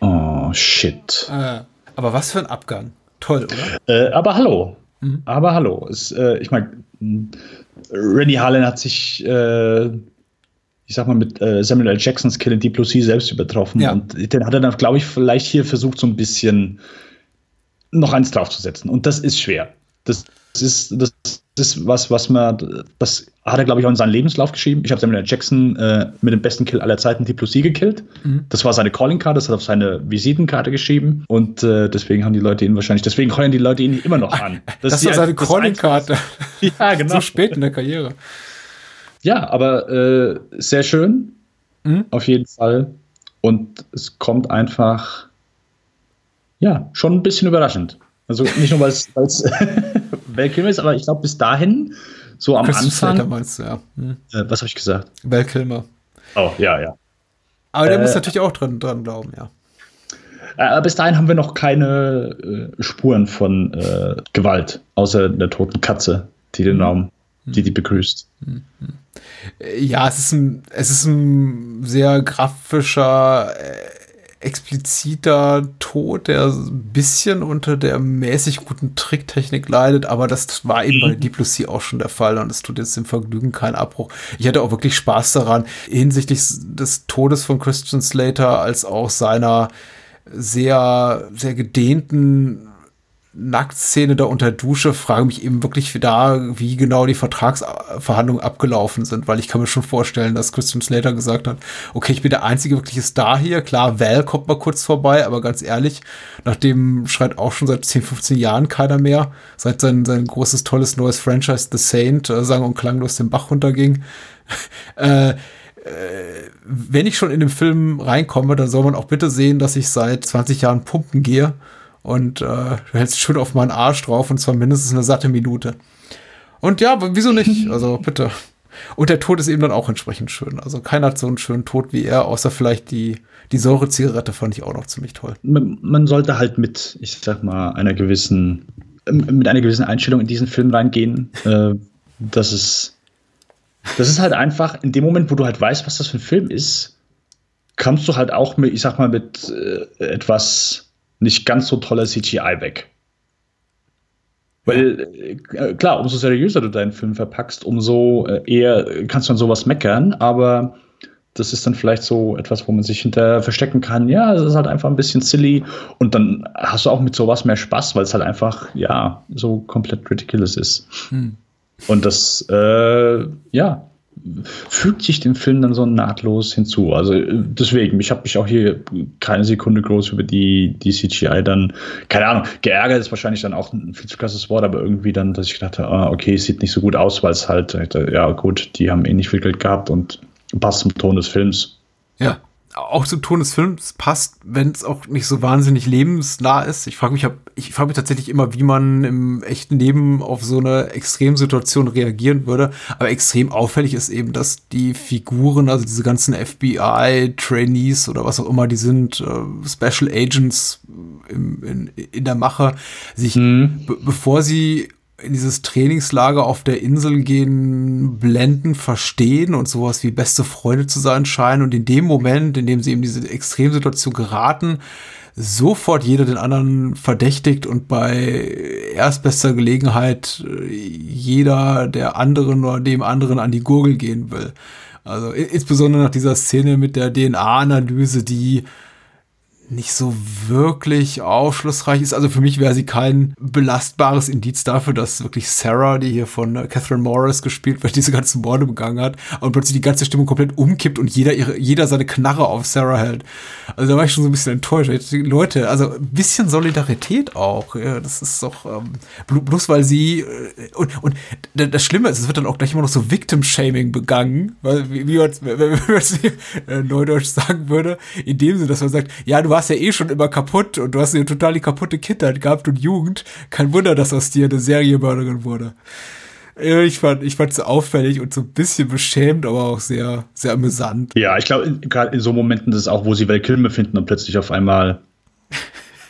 Oh, shit. Äh, aber was für ein Abgang. Toll, oder? Äh, aber hallo. Mhm. Aber hallo. Es, äh, ich meine, Randy Harlan hat sich, äh, ich sag mal, mit äh, Samuel L. Jacksons Kill in Deep Blue Sea selbst übertroffen. Ja. Und den hat er dann, glaube ich, vielleicht hier versucht, so ein bisschen noch eins draufzusetzen. Und das ist schwer. Das ist, das ist was, was man, das hat er, glaube ich, auch in seinen Lebenslauf geschrieben. Ich habe Samuel. Jackson äh, mit dem besten Kill aller Zeiten Deep Blue Sea gekillt. Mhm. Das war seine Calling Card, das hat er auf seine Visitenkarte geschrieben. Und äh, deswegen haben die Leute ihn wahrscheinlich, deswegen callen die Leute ihn immer noch an. Das, das war seine Calling Card. ja, genau. So spät in der Karriere. Ja, aber äh, sehr schön. Mhm. Auf jeden Fall. Und es kommt einfach, ja, schon ein bisschen überraschend. Also nicht nur, weil es Weltkilmer ist, aber ich glaube, bis dahin, so am Christmas Anfang. meinst du, ja. Hm. Äh, was habe ich gesagt? Weltkilmer. Oh, ja, ja. Aber der äh, muss natürlich auch dran, dran glauben, ja. Äh, bis dahin haben wir noch keine äh, Spuren von äh, Gewalt, außer der toten Katze, die den hm. Raum, die hm. die begrüßt. Hm, hm. Ja, es ist ein, es ist ein sehr grafischer, äh, expliziter Tod, der ein bisschen unter der mäßig guten Tricktechnik leidet, aber das war eben bei mhm. Deep Blue Sea auch schon der Fall und es tut jetzt dem Vergnügen keinen Abbruch. Ich hatte auch wirklich Spaß daran, hinsichtlich des Todes von Christian Slater als auch seiner sehr, sehr gedehnten Nacktszene da unter Dusche, frage mich eben wirklich da, wie genau die Vertragsverhandlungen abgelaufen sind, weil ich kann mir schon vorstellen, dass Christian Slater gesagt hat, okay, ich bin der einzige wirkliche Star hier, klar, Val kommt mal kurz vorbei, aber ganz ehrlich, nachdem schreit auch schon seit 10, 15 Jahren keiner mehr, seit sein, sein großes, tolles neues Franchise The Saint, äh, sang und klanglos den Bach runterging, äh, äh, wenn ich schon in den Film reinkomme, dann soll man auch bitte sehen, dass ich seit 20 Jahren pumpen gehe und äh, du hältst schön auf meinen Arsch drauf und zwar mindestens eine satte Minute. Und ja, wieso nicht? Also bitte. Und der Tod ist eben dann auch entsprechend schön. Also keiner hat so einen schönen Tod wie er, außer vielleicht die, die Säure-Zigarette fand ich auch noch ziemlich toll. Man, sollte halt mit, ich sag mal, einer gewissen, mit einer gewissen Einstellung in diesen Film reingehen. äh, das ist, das ist halt einfach, in dem Moment, wo du halt weißt, was das für ein Film ist, kommst du halt auch mit, ich sag mal, mit äh, etwas nicht ganz so toller CGI weg. Weil, äh, klar, umso seriöser du deinen Film verpackst, umso äh, eher kannst du an sowas meckern, aber das ist dann vielleicht so etwas, wo man sich hinter verstecken kann. Ja, es ist halt einfach ein bisschen silly und dann hast du auch mit sowas mehr Spaß, weil es halt einfach, ja, so komplett ridiculous ist. Hm. Und das, äh, ja, fügt sich dem Film dann so nahtlos hinzu. Also äh, deswegen, ich habe mich auch hier keine Sekunde groß über die, die CGI dann, keine Ahnung, geärgert ist wahrscheinlich dann auch ein viel zu krasses Wort, aber irgendwie dann, dass ich dachte, ah, okay, es sieht nicht so gut aus, weil es halt, ja gut, die haben eh nicht viel Geld gehabt und passt zum Ton des Films. Ja, auch zum Ton des Films passt, wenn es auch nicht so wahnsinnig lebensnah ist. Ich frage mich, ich frage mich tatsächlich immer, wie man im echten Leben auf so eine Extremsituation reagieren würde. Aber extrem auffällig ist eben, dass die Figuren, also diese ganzen FBI-Trainees oder was auch immer, die sind äh, Special Agents im, in, in der Mache, sich, mhm. bevor sie in dieses Trainingslager auf der Insel gehen, blenden, verstehen und sowas wie beste Freunde zu sein scheinen. Und in dem Moment, in dem sie in diese Extremsituation geraten, sofort jeder den anderen verdächtigt und bei erstbester Gelegenheit äh, jeder der anderen oder dem anderen an die Gurgel gehen will. Also insbesondere nach dieser Szene mit der DNA-Analyse, die nicht so wirklich aufschlussreich ist. Also für mich wäre sie kein belastbares Indiz dafür, dass wirklich Sarah, die hier von äh, Catherine Morris gespielt wird, diese ganzen Morde begangen hat und plötzlich die ganze Stimmung komplett umkippt und jeder ihre, jeder seine Knarre auf Sarah hält. Also da war ich schon so ein bisschen enttäuscht. Leute, also ein bisschen Solidarität auch. Ja, das ist doch ähm, bloß weil sie äh, und, und das Schlimme ist, es wird dann auch gleich immer noch so Victim-Shaming begangen, weil wie, wie man es neudeutsch sagen würde, in dem Sinne, dass man sagt, ja, du warst ja eh schon immer kaputt und du hast eine total kaputte Kindheit gehabt und Jugend. Kein Wunder, dass aus dir eine Serienmörderin wurde. Ich fand ich fand es auffällig und so ein bisschen beschämt, aber auch sehr, sehr amüsant. Ja, ich glaube, gerade in so Momenten ist es auch, wo sie Weltkillen befinden und plötzlich auf einmal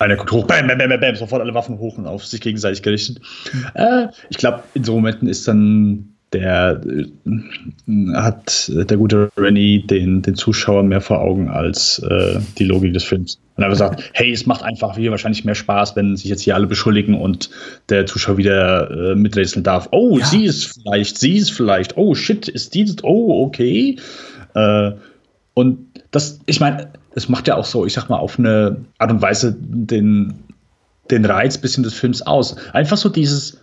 einer kommt hoch, bam, bam, bam, bam, sofort alle Waffen hoch und auf sich gegenseitig gerichtet. Mhm. Äh, ich glaube, in so Momenten ist dann der äh, hat der gute Rennie den, den Zuschauer mehr vor Augen als äh, die Logik des Films. Und er hat gesagt, hey, es macht einfach hier wahrscheinlich mehr Spaß, wenn sich jetzt hier alle beschuldigen und der Zuschauer wieder äh, miträtseln darf. Oh, ja. sie ist vielleicht, sie ist vielleicht, oh shit, ist die, oh, okay. Äh, und das, ich meine, es macht ja auch so, ich sag mal, auf eine Art und Weise den, den Reiz bisschen des Films aus. Einfach so dieses,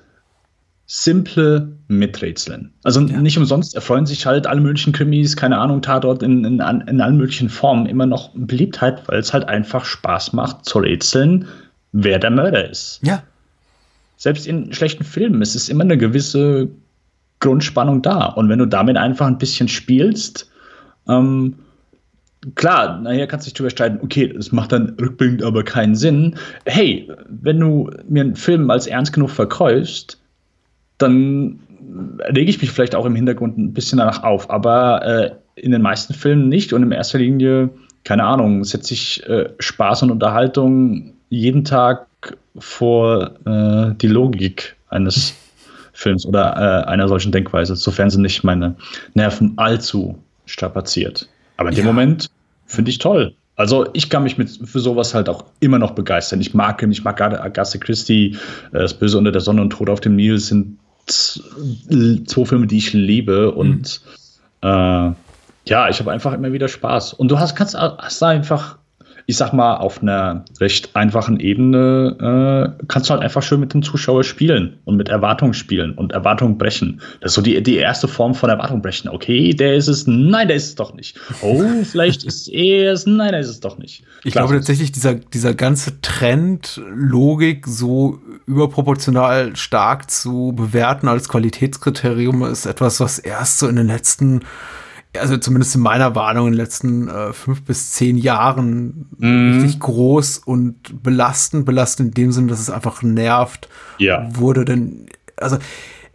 simple Miträtseln. Also ja. nicht umsonst erfreuen sich halt alle möglichen Krimis, keine Ahnung, Tatort in, in, in allen möglichen Formen immer noch Beliebtheit, weil es halt einfach Spaß macht zu rätseln, wer der Mörder ist. Ja. Selbst in schlechten Filmen ist es immer eine gewisse Grundspannung da. Und wenn du damit einfach ein bisschen spielst, ähm, klar, nachher kannst du dich drüber streiten, okay, das macht dann rückblickend aber keinen Sinn. Hey, wenn du mir einen Film als ernst genug verkäufst, dann rege ich mich vielleicht auch im Hintergrund ein bisschen danach auf. Aber äh, in den meisten Filmen nicht und in erster Linie, keine Ahnung, setze ich äh, Spaß und Unterhaltung jeden Tag vor äh, die Logik eines Films oder äh, einer solchen Denkweise, sofern sie nicht meine Nerven allzu strapaziert. Aber in ja. dem Moment finde ich toll. Also ich kann mich mit, für sowas halt auch immer noch begeistern. Ich mag ihn, ich mag gerade Agatha Christie, äh, Das Böse unter der Sonne und Tod auf dem Nil sind zwei Filme, die ich liebe und mhm. äh, ja, ich habe einfach immer wieder Spaß. Und du hast, kannst hast einfach, ich sag mal, auf einer recht einfachen Ebene äh, kannst du halt einfach schön mit dem Zuschauer spielen und mit Erwartungen spielen und Erwartungen brechen. Das ist so die, die erste Form von Erwartung brechen. Okay, der ist es, nein, der ist es doch nicht. Oh, vielleicht ist er es, nein, der ist es doch nicht. Ich Klar, glaube tatsächlich, dieser, dieser ganze Trend, Logik so überproportional stark zu bewerten als Qualitätskriterium ist etwas, was erst so in den letzten also zumindest in meiner Warnung in den letzten äh, fünf bis zehn Jahren mm. richtig groß und belastend, belastend in dem Sinne, dass es einfach nervt ja. wurde. Denn, also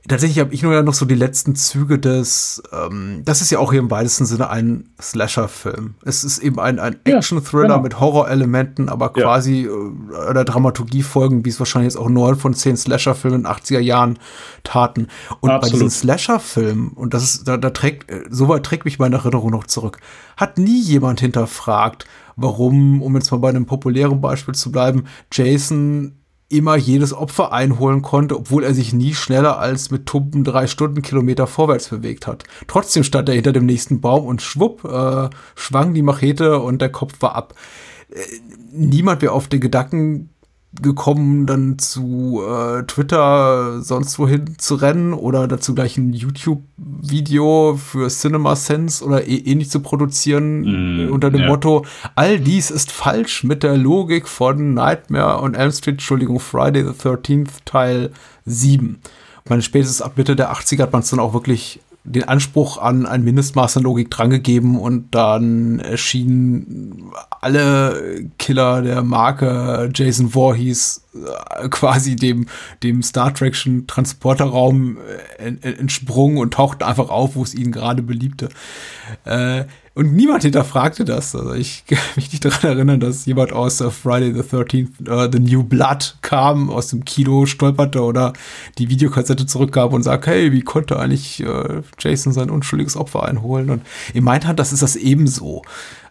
tatsächlich habe ich nur ja noch so die letzten Züge des, ähm, das ist ja auch hier im weitesten Sinne ein Slasher-Film. Es ist eben ein, ein Action-Thriller ja, genau. mit Horrorelementen, aber quasi ja. äh, der Dramaturgie folgen, wie es wahrscheinlich jetzt auch neun von zehn Slasher-Filmen in den 80er Jahren taten. Und Absolut. bei diesen Slasher-Filmen, und das ist, da, da trägt, äh, soweit trägt mich meine Erinnerung noch zurück, hat nie jemand hinterfragt, warum, um jetzt mal bei einem populären Beispiel zu bleiben, Jason immer jedes Opfer einholen konnte, obwohl er sich nie schneller als mit tumpen drei Stundenkilometer vorwärts bewegt hat. Trotzdem stand er hinter dem nächsten Baum und schwupp, äh, schwang die Machete und der Kopf war ab. Äh, niemand wäre auf den Gedanken gekommen, dann zu äh, Twitter sonst wohin zu rennen oder dazu gleich ein YouTube-Video für CinemaSense oder e ähnlich zu produzieren mm, unter dem ja. Motto, all dies ist falsch mit der Logik von Nightmare on Elm Street, Entschuldigung, Friday the 13th Teil 7. Ich meine, spätestens ab Mitte der 80er hat man es dann auch wirklich den Anspruch an ein Mindestmaß an Logik drangegeben und dann erschienen alle Killer der Marke Jason Voorhees äh, quasi dem, dem Star Trek'schen Transporterraum äh, entsprungen und tauchten einfach auf, wo es ihnen gerade beliebte. Äh, und niemand hinterfragte das. Also ich kann mich nicht daran erinnern, dass jemand aus uh, Friday the 13th, uh, The New Blood kam, aus dem Kino stolperte oder die Videokassette zurückgab und sagt, hey, wie konnte eigentlich uh, Jason sein unschuldiges Opfer einholen? Und in Mindhunter ist das ebenso.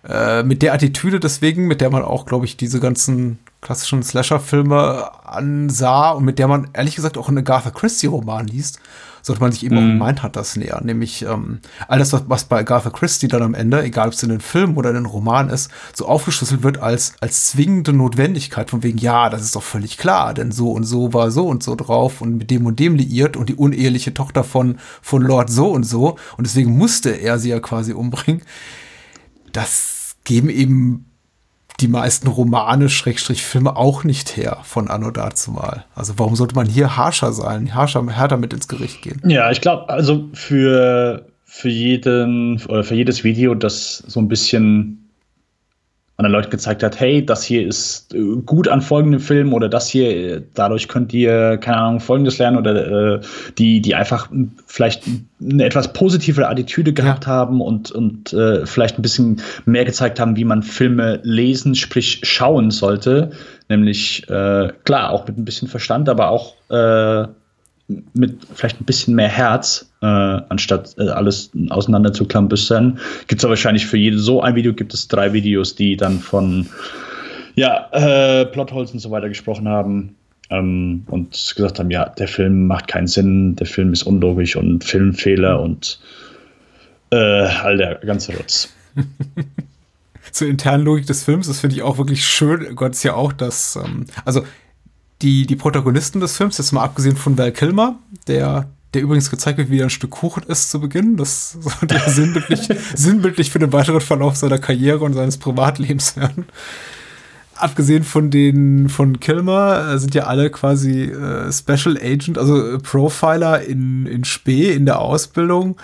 Äh, mit der Attitüde deswegen, mit der man auch, glaube ich, diese ganzen klassischen Slasher-Filme ansah und mit der man ehrlich gesagt auch einen Agatha Christie-Roman liest, sollte man sich eben mm. auch Mindhunters nähern. Nämlich ähm, alles, was, was bei Agatha Christie dann am Ende, egal ob es in den Film oder in den Roman ist, so aufgeschlüsselt wird als, als zwingende Notwendigkeit, von wegen, ja, das ist doch völlig klar, denn so und so war so und so drauf und mit dem und dem liiert und die uneheliche Tochter von, von Lord so und so und deswegen musste er sie ja quasi umbringen. Das geben eben die meisten Romane, Schrägstrich Filme auch nicht her von Anno dazumal. Also warum sollte man hier harscher sein, harscher, härter mit ins Gericht gehen? Ja, ich glaube, also für, für jeden oder für jedes Video, das so ein bisschen an den Leuten gezeigt hat, hey, das hier ist äh, gut an folgendem Film oder das hier, äh, dadurch könnt ihr, keine Ahnung, folgendes lernen oder äh, die, die einfach vielleicht eine etwas positivere Attitüde gehabt ja. haben und, und äh, vielleicht ein bisschen mehr gezeigt haben, wie man Filme lesen, sprich schauen sollte. Nämlich, äh, klar, auch mit ein bisschen Verstand, aber auch äh, mit vielleicht ein bisschen mehr Herz, äh, anstatt äh, alles auseinander zu klambüstern. Gibt es wahrscheinlich für jede so ein Video gibt es drei Videos, die dann von ja, äh, Plotholes und so weiter gesprochen haben. Ähm, und gesagt haben, ja, der Film macht keinen Sinn, der Film ist unlogisch und Filmfehler und äh, all der ganze Rutz. Zur internen Logik des Films, das finde ich auch wirklich schön. Gott ist ja auch das, ähm, also die, die Protagonisten des Films, jetzt mal abgesehen von Val Kilmer, der, der übrigens gezeigt wird, wie er ein Stück Kuchen ist zu Beginn. Das sollte ja sinnbildlich, sinnbildlich für den weiteren Verlauf seiner Karriere und seines Privatlebens werden. Abgesehen von den von Kilmer äh, sind ja alle quasi äh, Special Agent, also Profiler in, in Spee in der Ausbildung.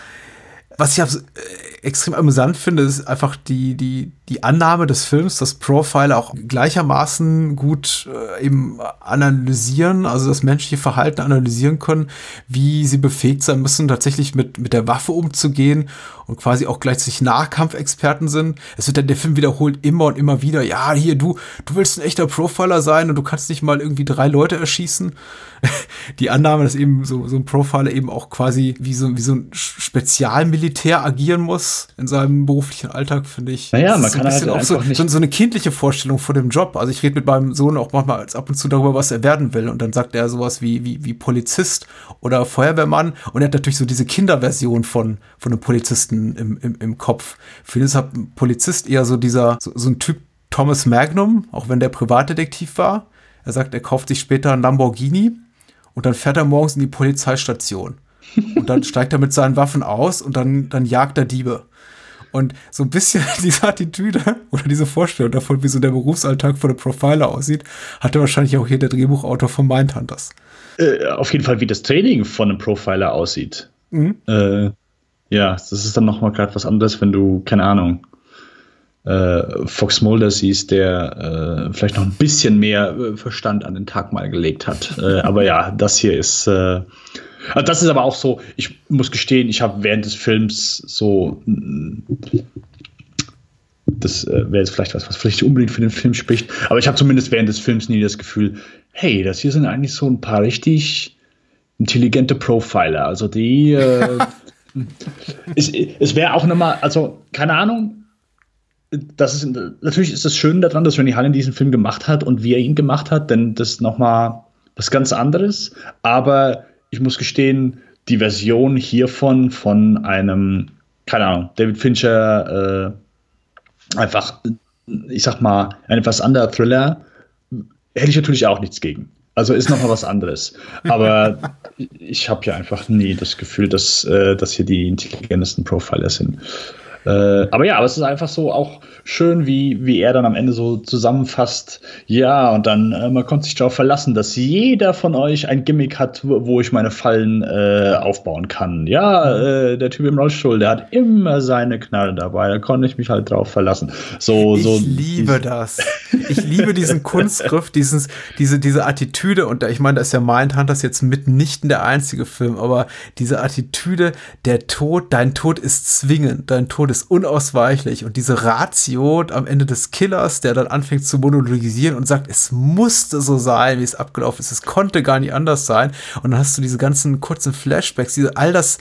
Was ich äh, extrem amüsant finde, ist einfach die, die, die Annahme des Films, dass Profiler auch gleichermaßen gut äh, eben analysieren, also das menschliche Verhalten analysieren können, wie sie befähigt sein müssen, tatsächlich mit, mit der Waffe umzugehen und quasi auch gleichzeitig Nahkampfexperten sind. Es wird dann der Film wiederholt immer und immer wieder, ja, hier, du, du willst ein echter Profiler sein und du kannst nicht mal irgendwie drei Leute erschießen. Die Annahme, dass eben so, so ein Profiler eben auch quasi wie so, wie so ein Spezialmilitär agieren muss in seinem beruflichen Alltag, finde ich. Naja, man kann halt auch so, so, so, eine kindliche Vorstellung von dem Job. Also ich rede mit meinem Sohn auch manchmal ab und zu darüber, was er werden will. Und dann sagt er sowas wie, wie, wie Polizist oder Feuerwehrmann. Und er hat natürlich so diese Kinderversion von, von einem Polizisten im, im, im Kopf. Für ihn ist halt ein Polizist eher so dieser, so, so ein Typ Thomas Magnum, auch wenn der Privatdetektiv war. Er sagt, er kauft sich später einen Lamborghini und dann fährt er morgens in die Polizeistation. Und dann steigt er mit seinen Waffen aus und dann, dann jagt er Diebe. Und so ein bisschen diese Attitüde oder diese Vorstellung davon, wie so der Berufsalltag von einem Profiler aussieht, hatte wahrscheinlich auch hier der Drehbuchautor von Mindhunters. Äh, auf jeden Fall, wie das Training von einem Profiler aussieht. Mhm. Äh, ja, das ist dann nochmal gerade was anderes, wenn du, keine Ahnung, äh, Fox Mulder siehst, der äh, vielleicht noch ein bisschen mehr äh, Verstand an den Tag mal gelegt hat. Äh, aber ja, das hier ist also das ist aber auch so, ich muss gestehen, ich habe während des Films so. Das äh, wäre jetzt vielleicht was, was vielleicht unbedingt für den Film spricht. Aber ich habe zumindest während des Films nie das Gefühl, hey, das hier sind eigentlich so ein paar richtig intelligente Profiler. Also die. Äh, es es wäre auch nochmal, also keine Ahnung, das ist, natürlich ist es schön daran, dass Rennie Hallen diesen Film gemacht hat und wie er ihn gemacht hat, denn das ist nochmal was ganz anderes. Aber ich muss gestehen, die Version hiervon von einem, keine Ahnung, David Fincher, äh, einfach, ich sag mal, ein etwas anderer Thriller, hätte ich natürlich auch nichts gegen. Also ist noch mal was anderes. Aber ich habe ja einfach nie das Gefühl, dass, äh, dass hier die intelligentesten Profiler sind. Äh, aber ja, aber es ist einfach so auch schön, wie, wie er dann am Ende so zusammenfasst. Ja, und dann, äh, man konnte sich darauf verlassen, dass jeder von euch ein Gimmick hat, wo, ich meine Fallen äh, aufbauen kann. Ja, äh, der Typ im Rollstuhl, der hat immer seine Knarre dabei. Da konnte ich mich halt drauf verlassen. So, ich so, liebe das. Ich liebe diesen Kunstgriff, dieses, diese, diese Attitüde. Und ich meine, da ist ja Mindhunters jetzt mitnichten der einzige Film, aber diese Attitüde, der Tod, dein Tod ist zwingend, dein Tod ist unausweichlich. Und diese Ratio am Ende des Killers, der dann anfängt zu monologisieren und sagt, es musste so sein, wie es abgelaufen ist. Es konnte gar nicht anders sein. Und dann hast du diese ganzen kurzen Flashbacks, diese, all das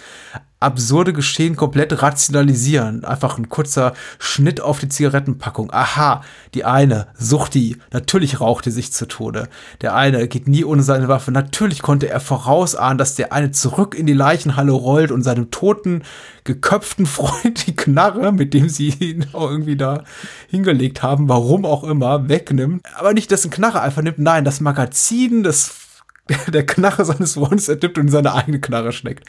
absurde Geschehen komplett rationalisieren. Einfach ein kurzer Schnitt auf die Zigarettenpackung. Aha, die eine, Suchti, natürlich rauchte sich zu Tode. Der eine geht nie ohne seine Waffe. Natürlich konnte er vorausahnen, dass der eine zurück in die Leichenhalle rollt und seinem toten, geköpften Freund die Knarre, mit dem sie ihn irgendwie da hingelegt haben, warum auch immer, wegnimmt. Aber nicht dessen Knarre einfach nimmt, nein, das Magazin des der Knarre seines Freundes ertippt und in seine eigene Knarre steckt.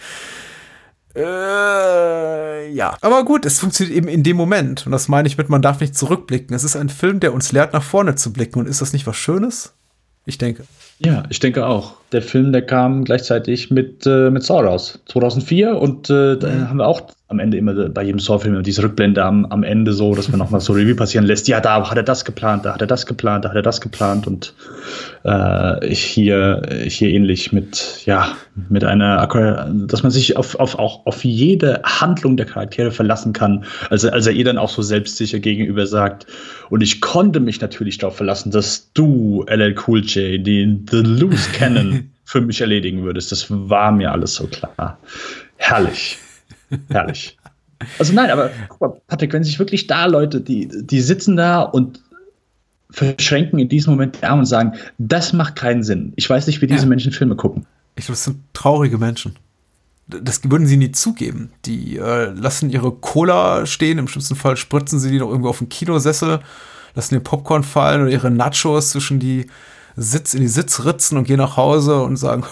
Äh, ja. Aber gut, es funktioniert eben in dem Moment. Und das meine ich mit, man darf nicht zurückblicken. Es ist ein Film, der uns lehrt, nach vorne zu blicken. Und ist das nicht was Schönes? Ich denke. Ja, ich denke auch. Der Film, der kam gleichzeitig mit, äh, mit Saw raus. 2004. Und äh, da mhm. haben wir auch am Ende immer bei jedem Saw-Film diese Rückblende am, am Ende so, dass man nochmal so Review passieren lässt. Ja, da hat er das geplant, da hat er das geplant, da hat er das geplant und äh, hier, hier ähnlich mit, ja, mit einer, dass man sich auf, auf, auch auf jede Handlung der Charaktere verlassen kann. Also, als er ihr dann auch so selbstsicher gegenüber sagt. Und ich konnte mich natürlich darauf verlassen, dass du, LL Cool J, den The Loose Cannon für mich erledigen würdest. Das war mir alles so klar. Herrlich. Herrlich. Also nein, aber guck mal, Patrick, wenn sich wirklich da Leute, die, die sitzen da und verschränken in diesem Moment die Arme und sagen, das macht keinen Sinn. Ich weiß nicht, wie diese ja. Menschen Filme gucken. Ich glaube, das sind traurige Menschen. Das würden sie nie zugeben. Die äh, lassen ihre Cola stehen, im schlimmsten Fall spritzen sie die noch irgendwo auf den Kinosessel, lassen den Popcorn fallen oder ihre Nachos zwischen die Sitz in die Sitzritzen und gehen nach Hause und sagen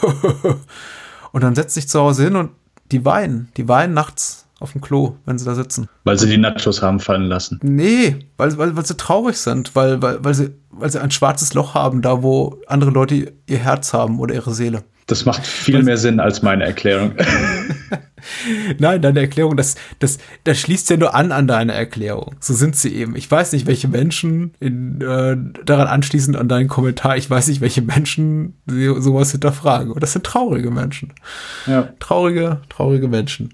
und dann setzt sich zu Hause hin und die weinen. Die weinen nachts auf dem Klo, wenn sie da sitzen. Weil sie die Nachos haben fallen lassen. Nee, weil, weil, weil sie traurig sind, weil, weil, weil, sie, weil sie ein schwarzes Loch haben, da wo andere Leute ihr Herz haben oder ihre Seele. Das macht viel mehr Sinn als meine Erklärung. Nein, deine Erklärung, das, das, das schließt ja nur an an deine Erklärung. So sind sie eben. Ich weiß nicht, welche Menschen in, äh, daran anschließend an deinen Kommentar, ich weiß nicht, welche Menschen sowas hinterfragen. Und das sind traurige Menschen. Ja. Traurige, traurige Menschen.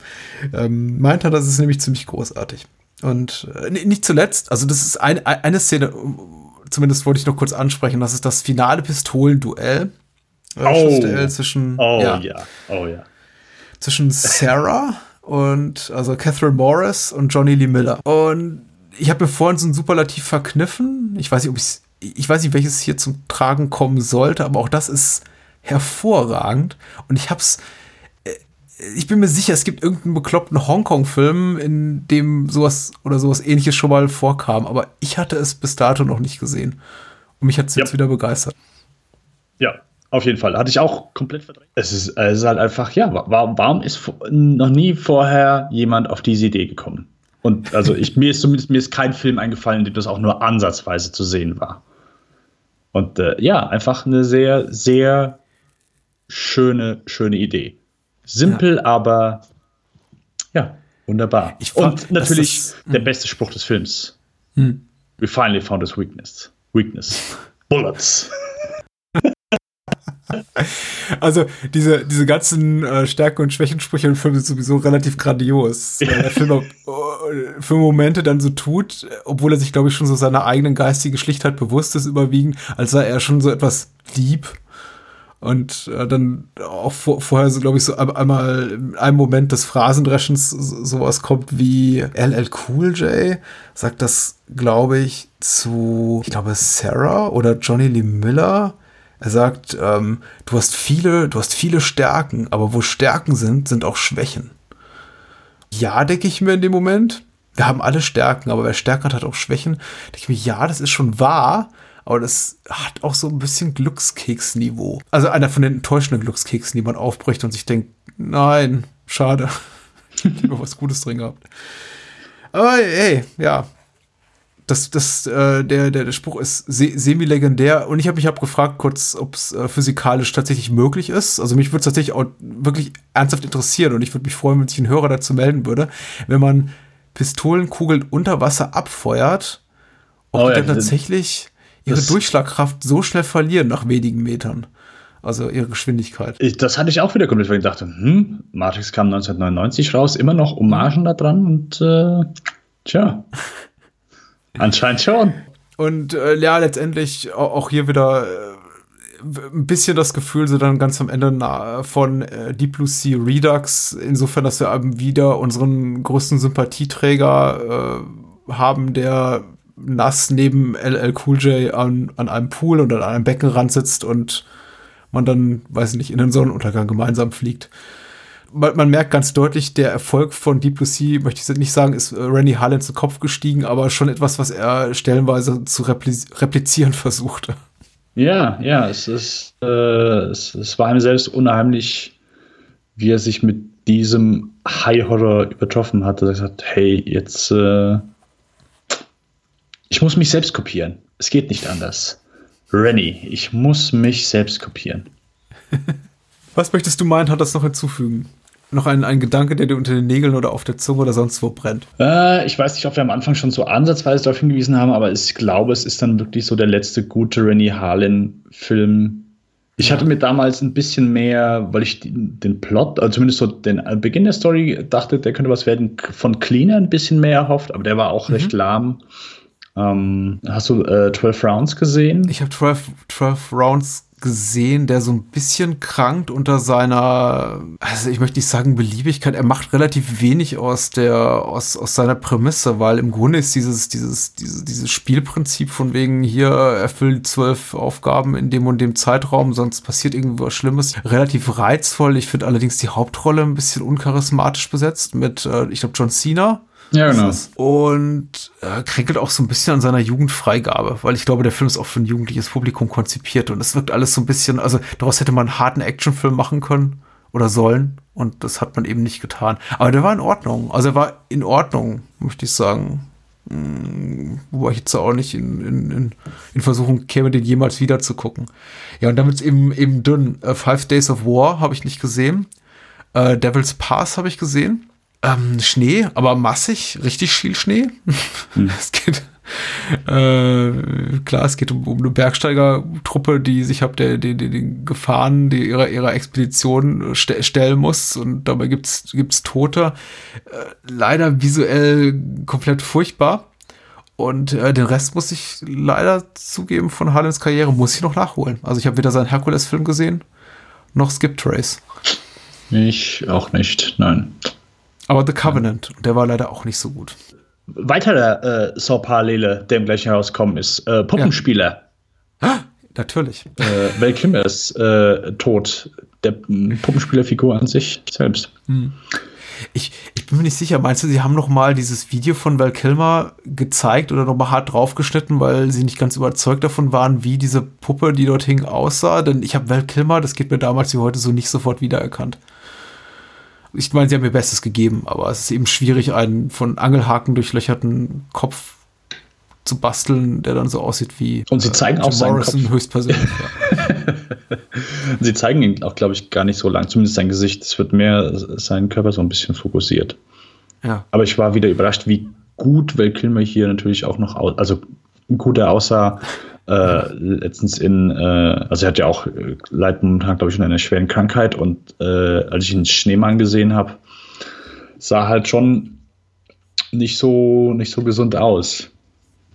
Ähm, meint er, das ist nämlich ziemlich großartig. Und äh, nicht zuletzt, also das ist ein, eine Szene, zumindest wollte ich noch kurz ansprechen, das ist das finale Pistolenduell oh. zwischen, oh, ja. ja. Oh ja. Zwischen Sarah und also Catherine Morris und Johnny Lee Miller. Und ich habe mir vorhin so ein Superlativ verkniffen. Ich weiß nicht, ob ich ich weiß nicht, welches hier zum Tragen kommen sollte, aber auch das ist hervorragend. Und ich hab's äh, ich bin mir sicher, es gibt irgendeinen bekloppten Hongkong-Film, in dem sowas oder sowas ähnliches schon mal vorkam, aber ich hatte es bis dato noch nicht gesehen. Und mich hat es jetzt wieder begeistert. Ja, auf jeden Fall. Hatte ich auch komplett verdrängt. Es ist, es ist halt einfach, ja, warum, warum ist noch nie vorher jemand auf diese Idee gekommen? Und also ich, mir ist zumindest mir ist kein Film eingefallen, in dem das auch nur ansatzweise zu sehen war. Und äh, ja, einfach eine sehr, sehr schöne, schöne Idee. Simpel, ja. aber ja, wunderbar. Fand, Und natürlich der hm. beste Spruch des Films. Hm. We finally found his weakness. Weakness. Bullets. Also diese, diese ganzen äh, Stärken- und Schwächensprüche im Film sind sowieso relativ grandios. Weil der Film auch, äh, für Momente dann so tut, obwohl er sich, glaube ich, schon so seiner eigenen geistigen Schlichtheit bewusst ist, überwiegend, als sei er schon so etwas lieb. Und äh, dann auch vor, vorher so, glaube ich, so einmal in einem Moment des Phrasendreschens sowas kommt wie LL Cool J, sagt das, glaube ich, zu, ich glaube, Sarah oder Johnny Lee Miller er sagt, ähm, du hast viele, du hast viele Stärken, aber wo Stärken sind, sind auch Schwächen. Ja, denke ich mir in dem Moment. Wir haben alle Stärken, aber wer Stärken hat, hat auch Schwächen. Denke ich mir, ja, das ist schon wahr, aber das hat auch so ein bisschen Glückskeksniveau. Also einer von den enttäuschenden Glückskeksen, die man aufbricht und sich denkt, nein, schade. ich habe was Gutes drin gehabt. Aber ey, ja. Das, das, äh, der, der, der Spruch ist se semi-legendär und ich habe mich hab gefragt kurz, ob es äh, physikalisch tatsächlich möglich ist. Also mich würde es tatsächlich auch wirklich ernsthaft interessieren und ich würde mich freuen, wenn sich ein Hörer dazu melden würde, wenn man Pistolenkugeln unter Wasser abfeuert, ob oh, die dann tatsächlich ihre Durchschlagkraft so schnell verlieren nach wenigen Metern. Also ihre Geschwindigkeit. Ich, das hatte ich auch wieder komplett, weil ich dachte, hm, Matrix kam 1999 raus, immer noch Hommagen da dran und äh, tja, anscheinend schon. Und äh, ja, letztendlich auch hier wieder äh, ein bisschen das Gefühl, so dann ganz am Ende von äh, Deep Blue Sea Redux, insofern, dass wir eben wieder unseren größten Sympathieträger äh, haben, der nass neben LL Cool J an, an einem Pool und an einem Beckenrand sitzt und man dann, weiß ich nicht, in den Sonnenuntergang gemeinsam fliegt. Man, man merkt ganz deutlich, der Erfolg von Deep Blue Sea, möchte ich nicht sagen, ist äh, Randy Harlan zu Kopf gestiegen, aber schon etwas, was er stellenweise zu repliz replizieren versuchte. Ja, ja, es ist, äh, es, es war ihm selbst unheimlich, wie er sich mit diesem High Horror übertroffen hatte. Er hat gesagt, hey, jetzt, äh, ich muss mich selbst kopieren. Es geht nicht anders. Rennie, ich muss mich selbst kopieren. Was möchtest du meinen, hat das noch hinzufügen? Noch ein, ein Gedanke, der dir unter den Nägeln oder auf der Zunge oder sonst wo brennt? Äh, ich weiß nicht, ob wir am Anfang schon so ansatzweise darauf hingewiesen haben, aber ich glaube, es ist dann wirklich so der letzte gute Rennie Harlan-Film. Ich ja. hatte mir damals ein bisschen mehr, weil ich den Plot, also zumindest so den Beginn der Story dachte, der könnte was werden, von Cleaner ein bisschen mehr erhofft, aber der war auch mhm. recht lahm. Ähm, hast du äh, 12 Rounds gesehen? Ich habe 12, 12 Rounds gesehen, der so ein bisschen krankt unter seiner, also ich möchte nicht sagen Beliebigkeit, er macht relativ wenig aus der, aus, aus seiner Prämisse, weil im Grunde ist dieses, dieses, dieses, dieses Spielprinzip von wegen hier erfüllt zwölf Aufgaben in dem und dem Zeitraum, sonst passiert irgendwas Schlimmes, relativ reizvoll. Ich finde allerdings die Hauptrolle ein bisschen uncharismatisch besetzt mit, äh, ich glaube, John Cena ja, genau. Und äh, kränkelt auch so ein bisschen an seiner Jugendfreigabe, weil ich glaube, der Film ist auch für ein jugendliches Publikum konzipiert und es wirkt alles so ein bisschen, also daraus hätte man einen harten Actionfilm machen können oder sollen und das hat man eben nicht getan. Aber der war in Ordnung. Also er war in Ordnung, möchte ich sagen. Hm, wobei ich jetzt auch nicht in, in, in, in Versuchung käme, den jemals wieder zu gucken. Ja, und damit eben eben dünn. Uh, Five Days of War habe ich nicht gesehen. Uh, Devil's Pass habe ich gesehen. Ähm, Schnee, aber massig, richtig viel Schnee. Hm. es geht, äh, klar, es geht um, um eine Bergsteigertruppe, die sich ab der, den, den Gefahren die ihrer, ihrer Expedition st stellen muss und dabei gibt's gibt's Tote. Äh, leider visuell komplett furchtbar. Und äh, den Rest muss ich leider zugeben von Harlens Karriere, muss ich noch nachholen. Also ich habe weder seinen Herkules-Film gesehen, noch Skip Trace. Ich auch nicht, nein. Aber The Covenant, der war leider auch nicht so gut. Weiterer äh, Saw-Parallele, der im gleichen herauskommen ist, äh, Puppenspieler. Ja. Natürlich. Äh, Val Kilmer ist äh, tot. Der Puppenspielerfigur an sich selbst. Hm. Ich, ich bin mir nicht sicher, meinst du, sie haben noch mal dieses Video von Val Kilmer gezeigt oder noch mal hart draufgeschnitten, weil sie nicht ganz überzeugt davon waren, wie diese Puppe, die dort hing, aussah? Denn ich habe Val Kilmer, das geht mir damals wie heute so nicht sofort wiedererkannt ich meine, sie haben ihr Bestes gegeben, aber es ist eben schwierig, einen von Angelhaken durchlöcherten Kopf zu basteln, der dann so aussieht wie und sie zeigen äh, auch seinen Morrison Kopf. höchstpersönlich. Ja. sie zeigen ihn auch, glaube ich, gar nicht so lang, zumindest sein Gesicht. Es wird mehr sein Körper so ein bisschen fokussiert. Ja. Aber ich war wieder überrascht, wie gut Val Kilmer hier natürlich auch noch, aus, also gut er aussah, äh, letztens in, äh, also er hat ja auch äh, leidet momentan, glaube ich, in einer schweren Krankheit und äh, als ich ihn Schneemann gesehen habe, sah halt schon nicht so, nicht so gesund aus.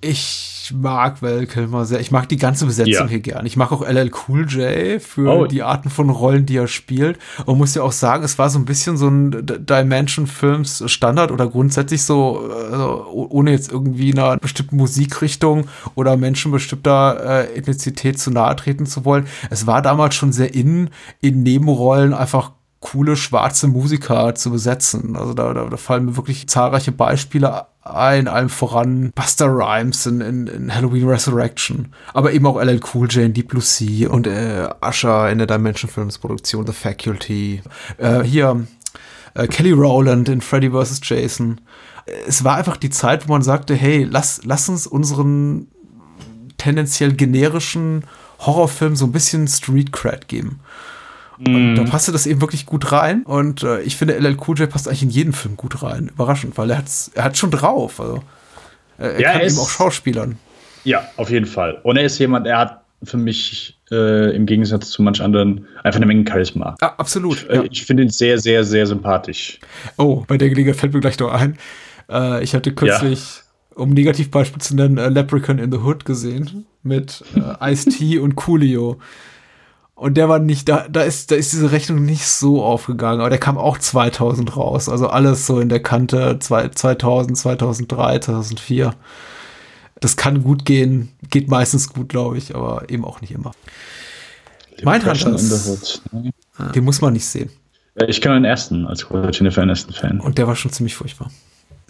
Ich mag Val Kilmer sehr. Ich mag die ganze Besetzung ja. hier gern. Ich mag auch LL Cool J für oh. die Arten von Rollen, die er spielt. Und muss ja auch sagen, es war so ein bisschen so ein Dimension-Films Standard oder grundsätzlich so, also ohne jetzt irgendwie einer bestimmten Musikrichtung oder Menschen bestimmter äh, Ethnizität zu nahe treten zu wollen. Es war damals schon sehr in, in Nebenrollen einfach coole schwarze Musiker zu besetzen. Also da, da, da fallen mir wirklich zahlreiche Beispiele ein, allem voran Buster Rhymes in, in, in, Halloween Resurrection, aber eben auch LL Cool J in Deep Blue Sea und äh, Usher in der Dimension Films Produktion The Faculty. Äh, hier äh, Kelly Rowland in Freddy vs. Jason. es war einfach die Zeit, wo man sagte, hey, lass, lass uns unseren tendenziell generischen Horrorfilm so ein bisschen Street Cred geben. Und da mhm. passte das eben wirklich gut rein. Und äh, ich finde, LL Cool J passt eigentlich in jeden Film gut rein. Überraschend, weil er, hat's, er hat schon drauf. Also, er ja, kann er ist, eben auch Schauspielern. Ja, auf jeden Fall. Und er ist jemand, er hat für mich äh, im Gegensatz zu manch anderen einfach eine Menge Charisma. Ah, absolut. Ich, äh, ja. ich finde ihn sehr, sehr, sehr sympathisch. Oh, bei der Gelegenheit fällt mir gleich noch ein. Äh, ich hatte kürzlich, ja. um Negativbeispiel zu nennen, äh, Leprechaun in the Hood gesehen mit äh, Ice-T und Coolio. Und der war nicht, da, da ist, da ist diese Rechnung nicht so aufgegangen, aber der kam auch 2000 raus. Also alles so in der Kante 2000, 2003, 2004 das kann gut gehen, geht meistens gut, glaube ich, aber eben auch nicht immer. Mindhunters, ne? den muss man nicht sehen. Ich kenne den ersten als großer Jennifer Aniston-Fan. Und der war schon ziemlich furchtbar.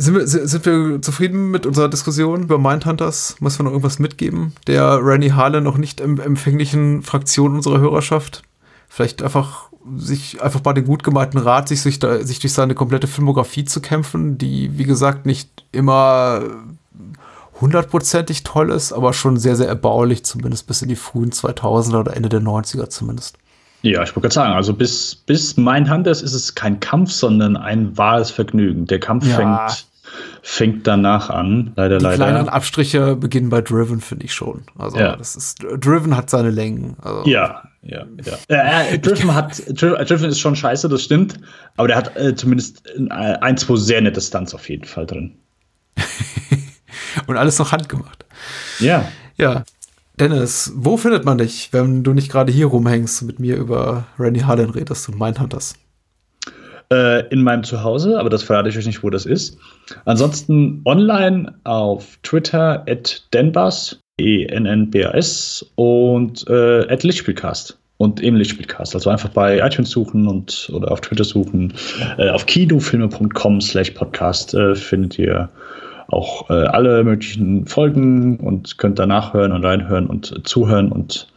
Sind wir, sind wir zufrieden mit unserer Diskussion über Mindhunters? Muss man noch irgendwas mitgeben? Der Randy Harlan noch nicht empfänglichen Fraktion unserer Hörerschaft? Vielleicht einfach sich einfach mal den gut gemeinten Rat, sich, sich, da, sich durch seine komplette Filmografie zu kämpfen, die, wie gesagt, nicht immer hundertprozentig toll ist, aber schon sehr, sehr erbaulich, zumindest bis in die frühen 2000er oder Ende der 90er zumindest. Ja, ich wollte gerade sagen, also bis, bis Mindhunters ist es kein Kampf, sondern ein wahres Vergnügen. Der Kampf ja. fängt, fängt danach an, leider, die leider. Die kleineren Abstriche beginnen bei Driven, finde ich schon. Also, ja. das ist, Driven hat seine Längen. Also. Ja, ja, ja. Äh, Driven hat, Driven ist schon scheiße, das stimmt, aber der hat äh, zumindest äh, ein, zwei sehr nette Stunts auf jeden Fall drin. Und alles noch handgemacht. Ja. Ja. Dennis, wo findet man dich, wenn du nicht gerade hier rumhängst und mit mir über Randy Harlan redest und Mindhunters? Äh, in meinem Zuhause, aber das verrate ich euch nicht, wo das ist. Ansonsten online auf Twitter at denbas, E-N-N-B-A-S und äh, at Lichtspielcast und eben Lichtspielcast. Also einfach bei iTunes suchen und oder auf Twitter suchen. Äh, auf kinofilme.com slash podcast äh, findet ihr auch äh, alle möglichen Folgen und könnt danach hören und reinhören und äh, zuhören und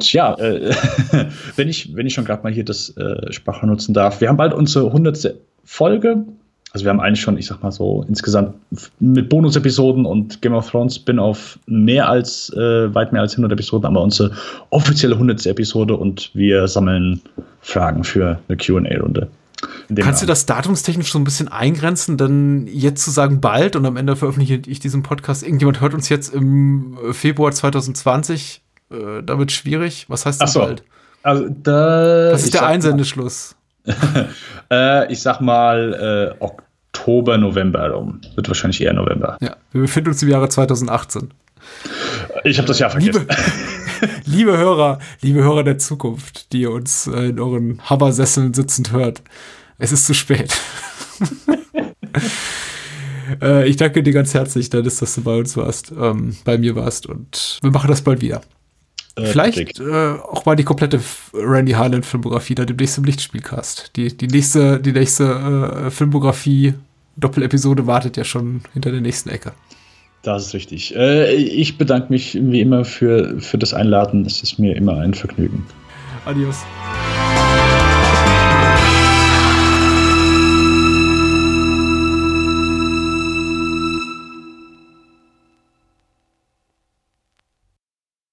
ja, äh, wenn ich wenn ich schon gerade mal hier das äh, Sprache nutzen darf, wir haben bald unsere 100. Folge. Also wir haben eigentlich schon, ich sag mal so, insgesamt mit Bonus-Episoden und Game of Thrones Spin-off mehr als, äh, weit mehr als 100 Episoden, aber unsere offizielle 100. Episode und wir sammeln Fragen für eine Q&A-Runde. Kannst du das datumstechnisch so ein bisschen eingrenzen? Denn jetzt zu sagen bald und am Ende veröffentliche ich diesen Podcast, irgendjemand hört uns jetzt im Februar 2020, äh, damit schwierig. Was heißt das so. bald? Also da, Was ist der Einsendeschluss? äh, ich sag mal äh, Oktober, November herum. Wird wahrscheinlich eher November. Ja, wir befinden uns im Jahre 2018. Ich habe das Jahr vergessen. Liebe, liebe, Hörer, liebe Hörer der Zukunft, die ihr uns äh, in euren Hammersesseln sitzend hört. Es ist zu spät. äh, ich danke dir ganz herzlich, Dennis, dass du bei uns warst, ähm, bei mir warst und wir machen das bald wieder. Äh, Vielleicht äh, auch mal die komplette Randy Harlan Filmografie da demnächst im Lichtspielcast. Die, die nächste, die nächste Filmografie Doppelepisode wartet ja schon hinter der nächsten Ecke. Das ist richtig. Äh, ich bedanke mich wie immer für, für das Einladen. Es ist mir immer ein Vergnügen. Adios.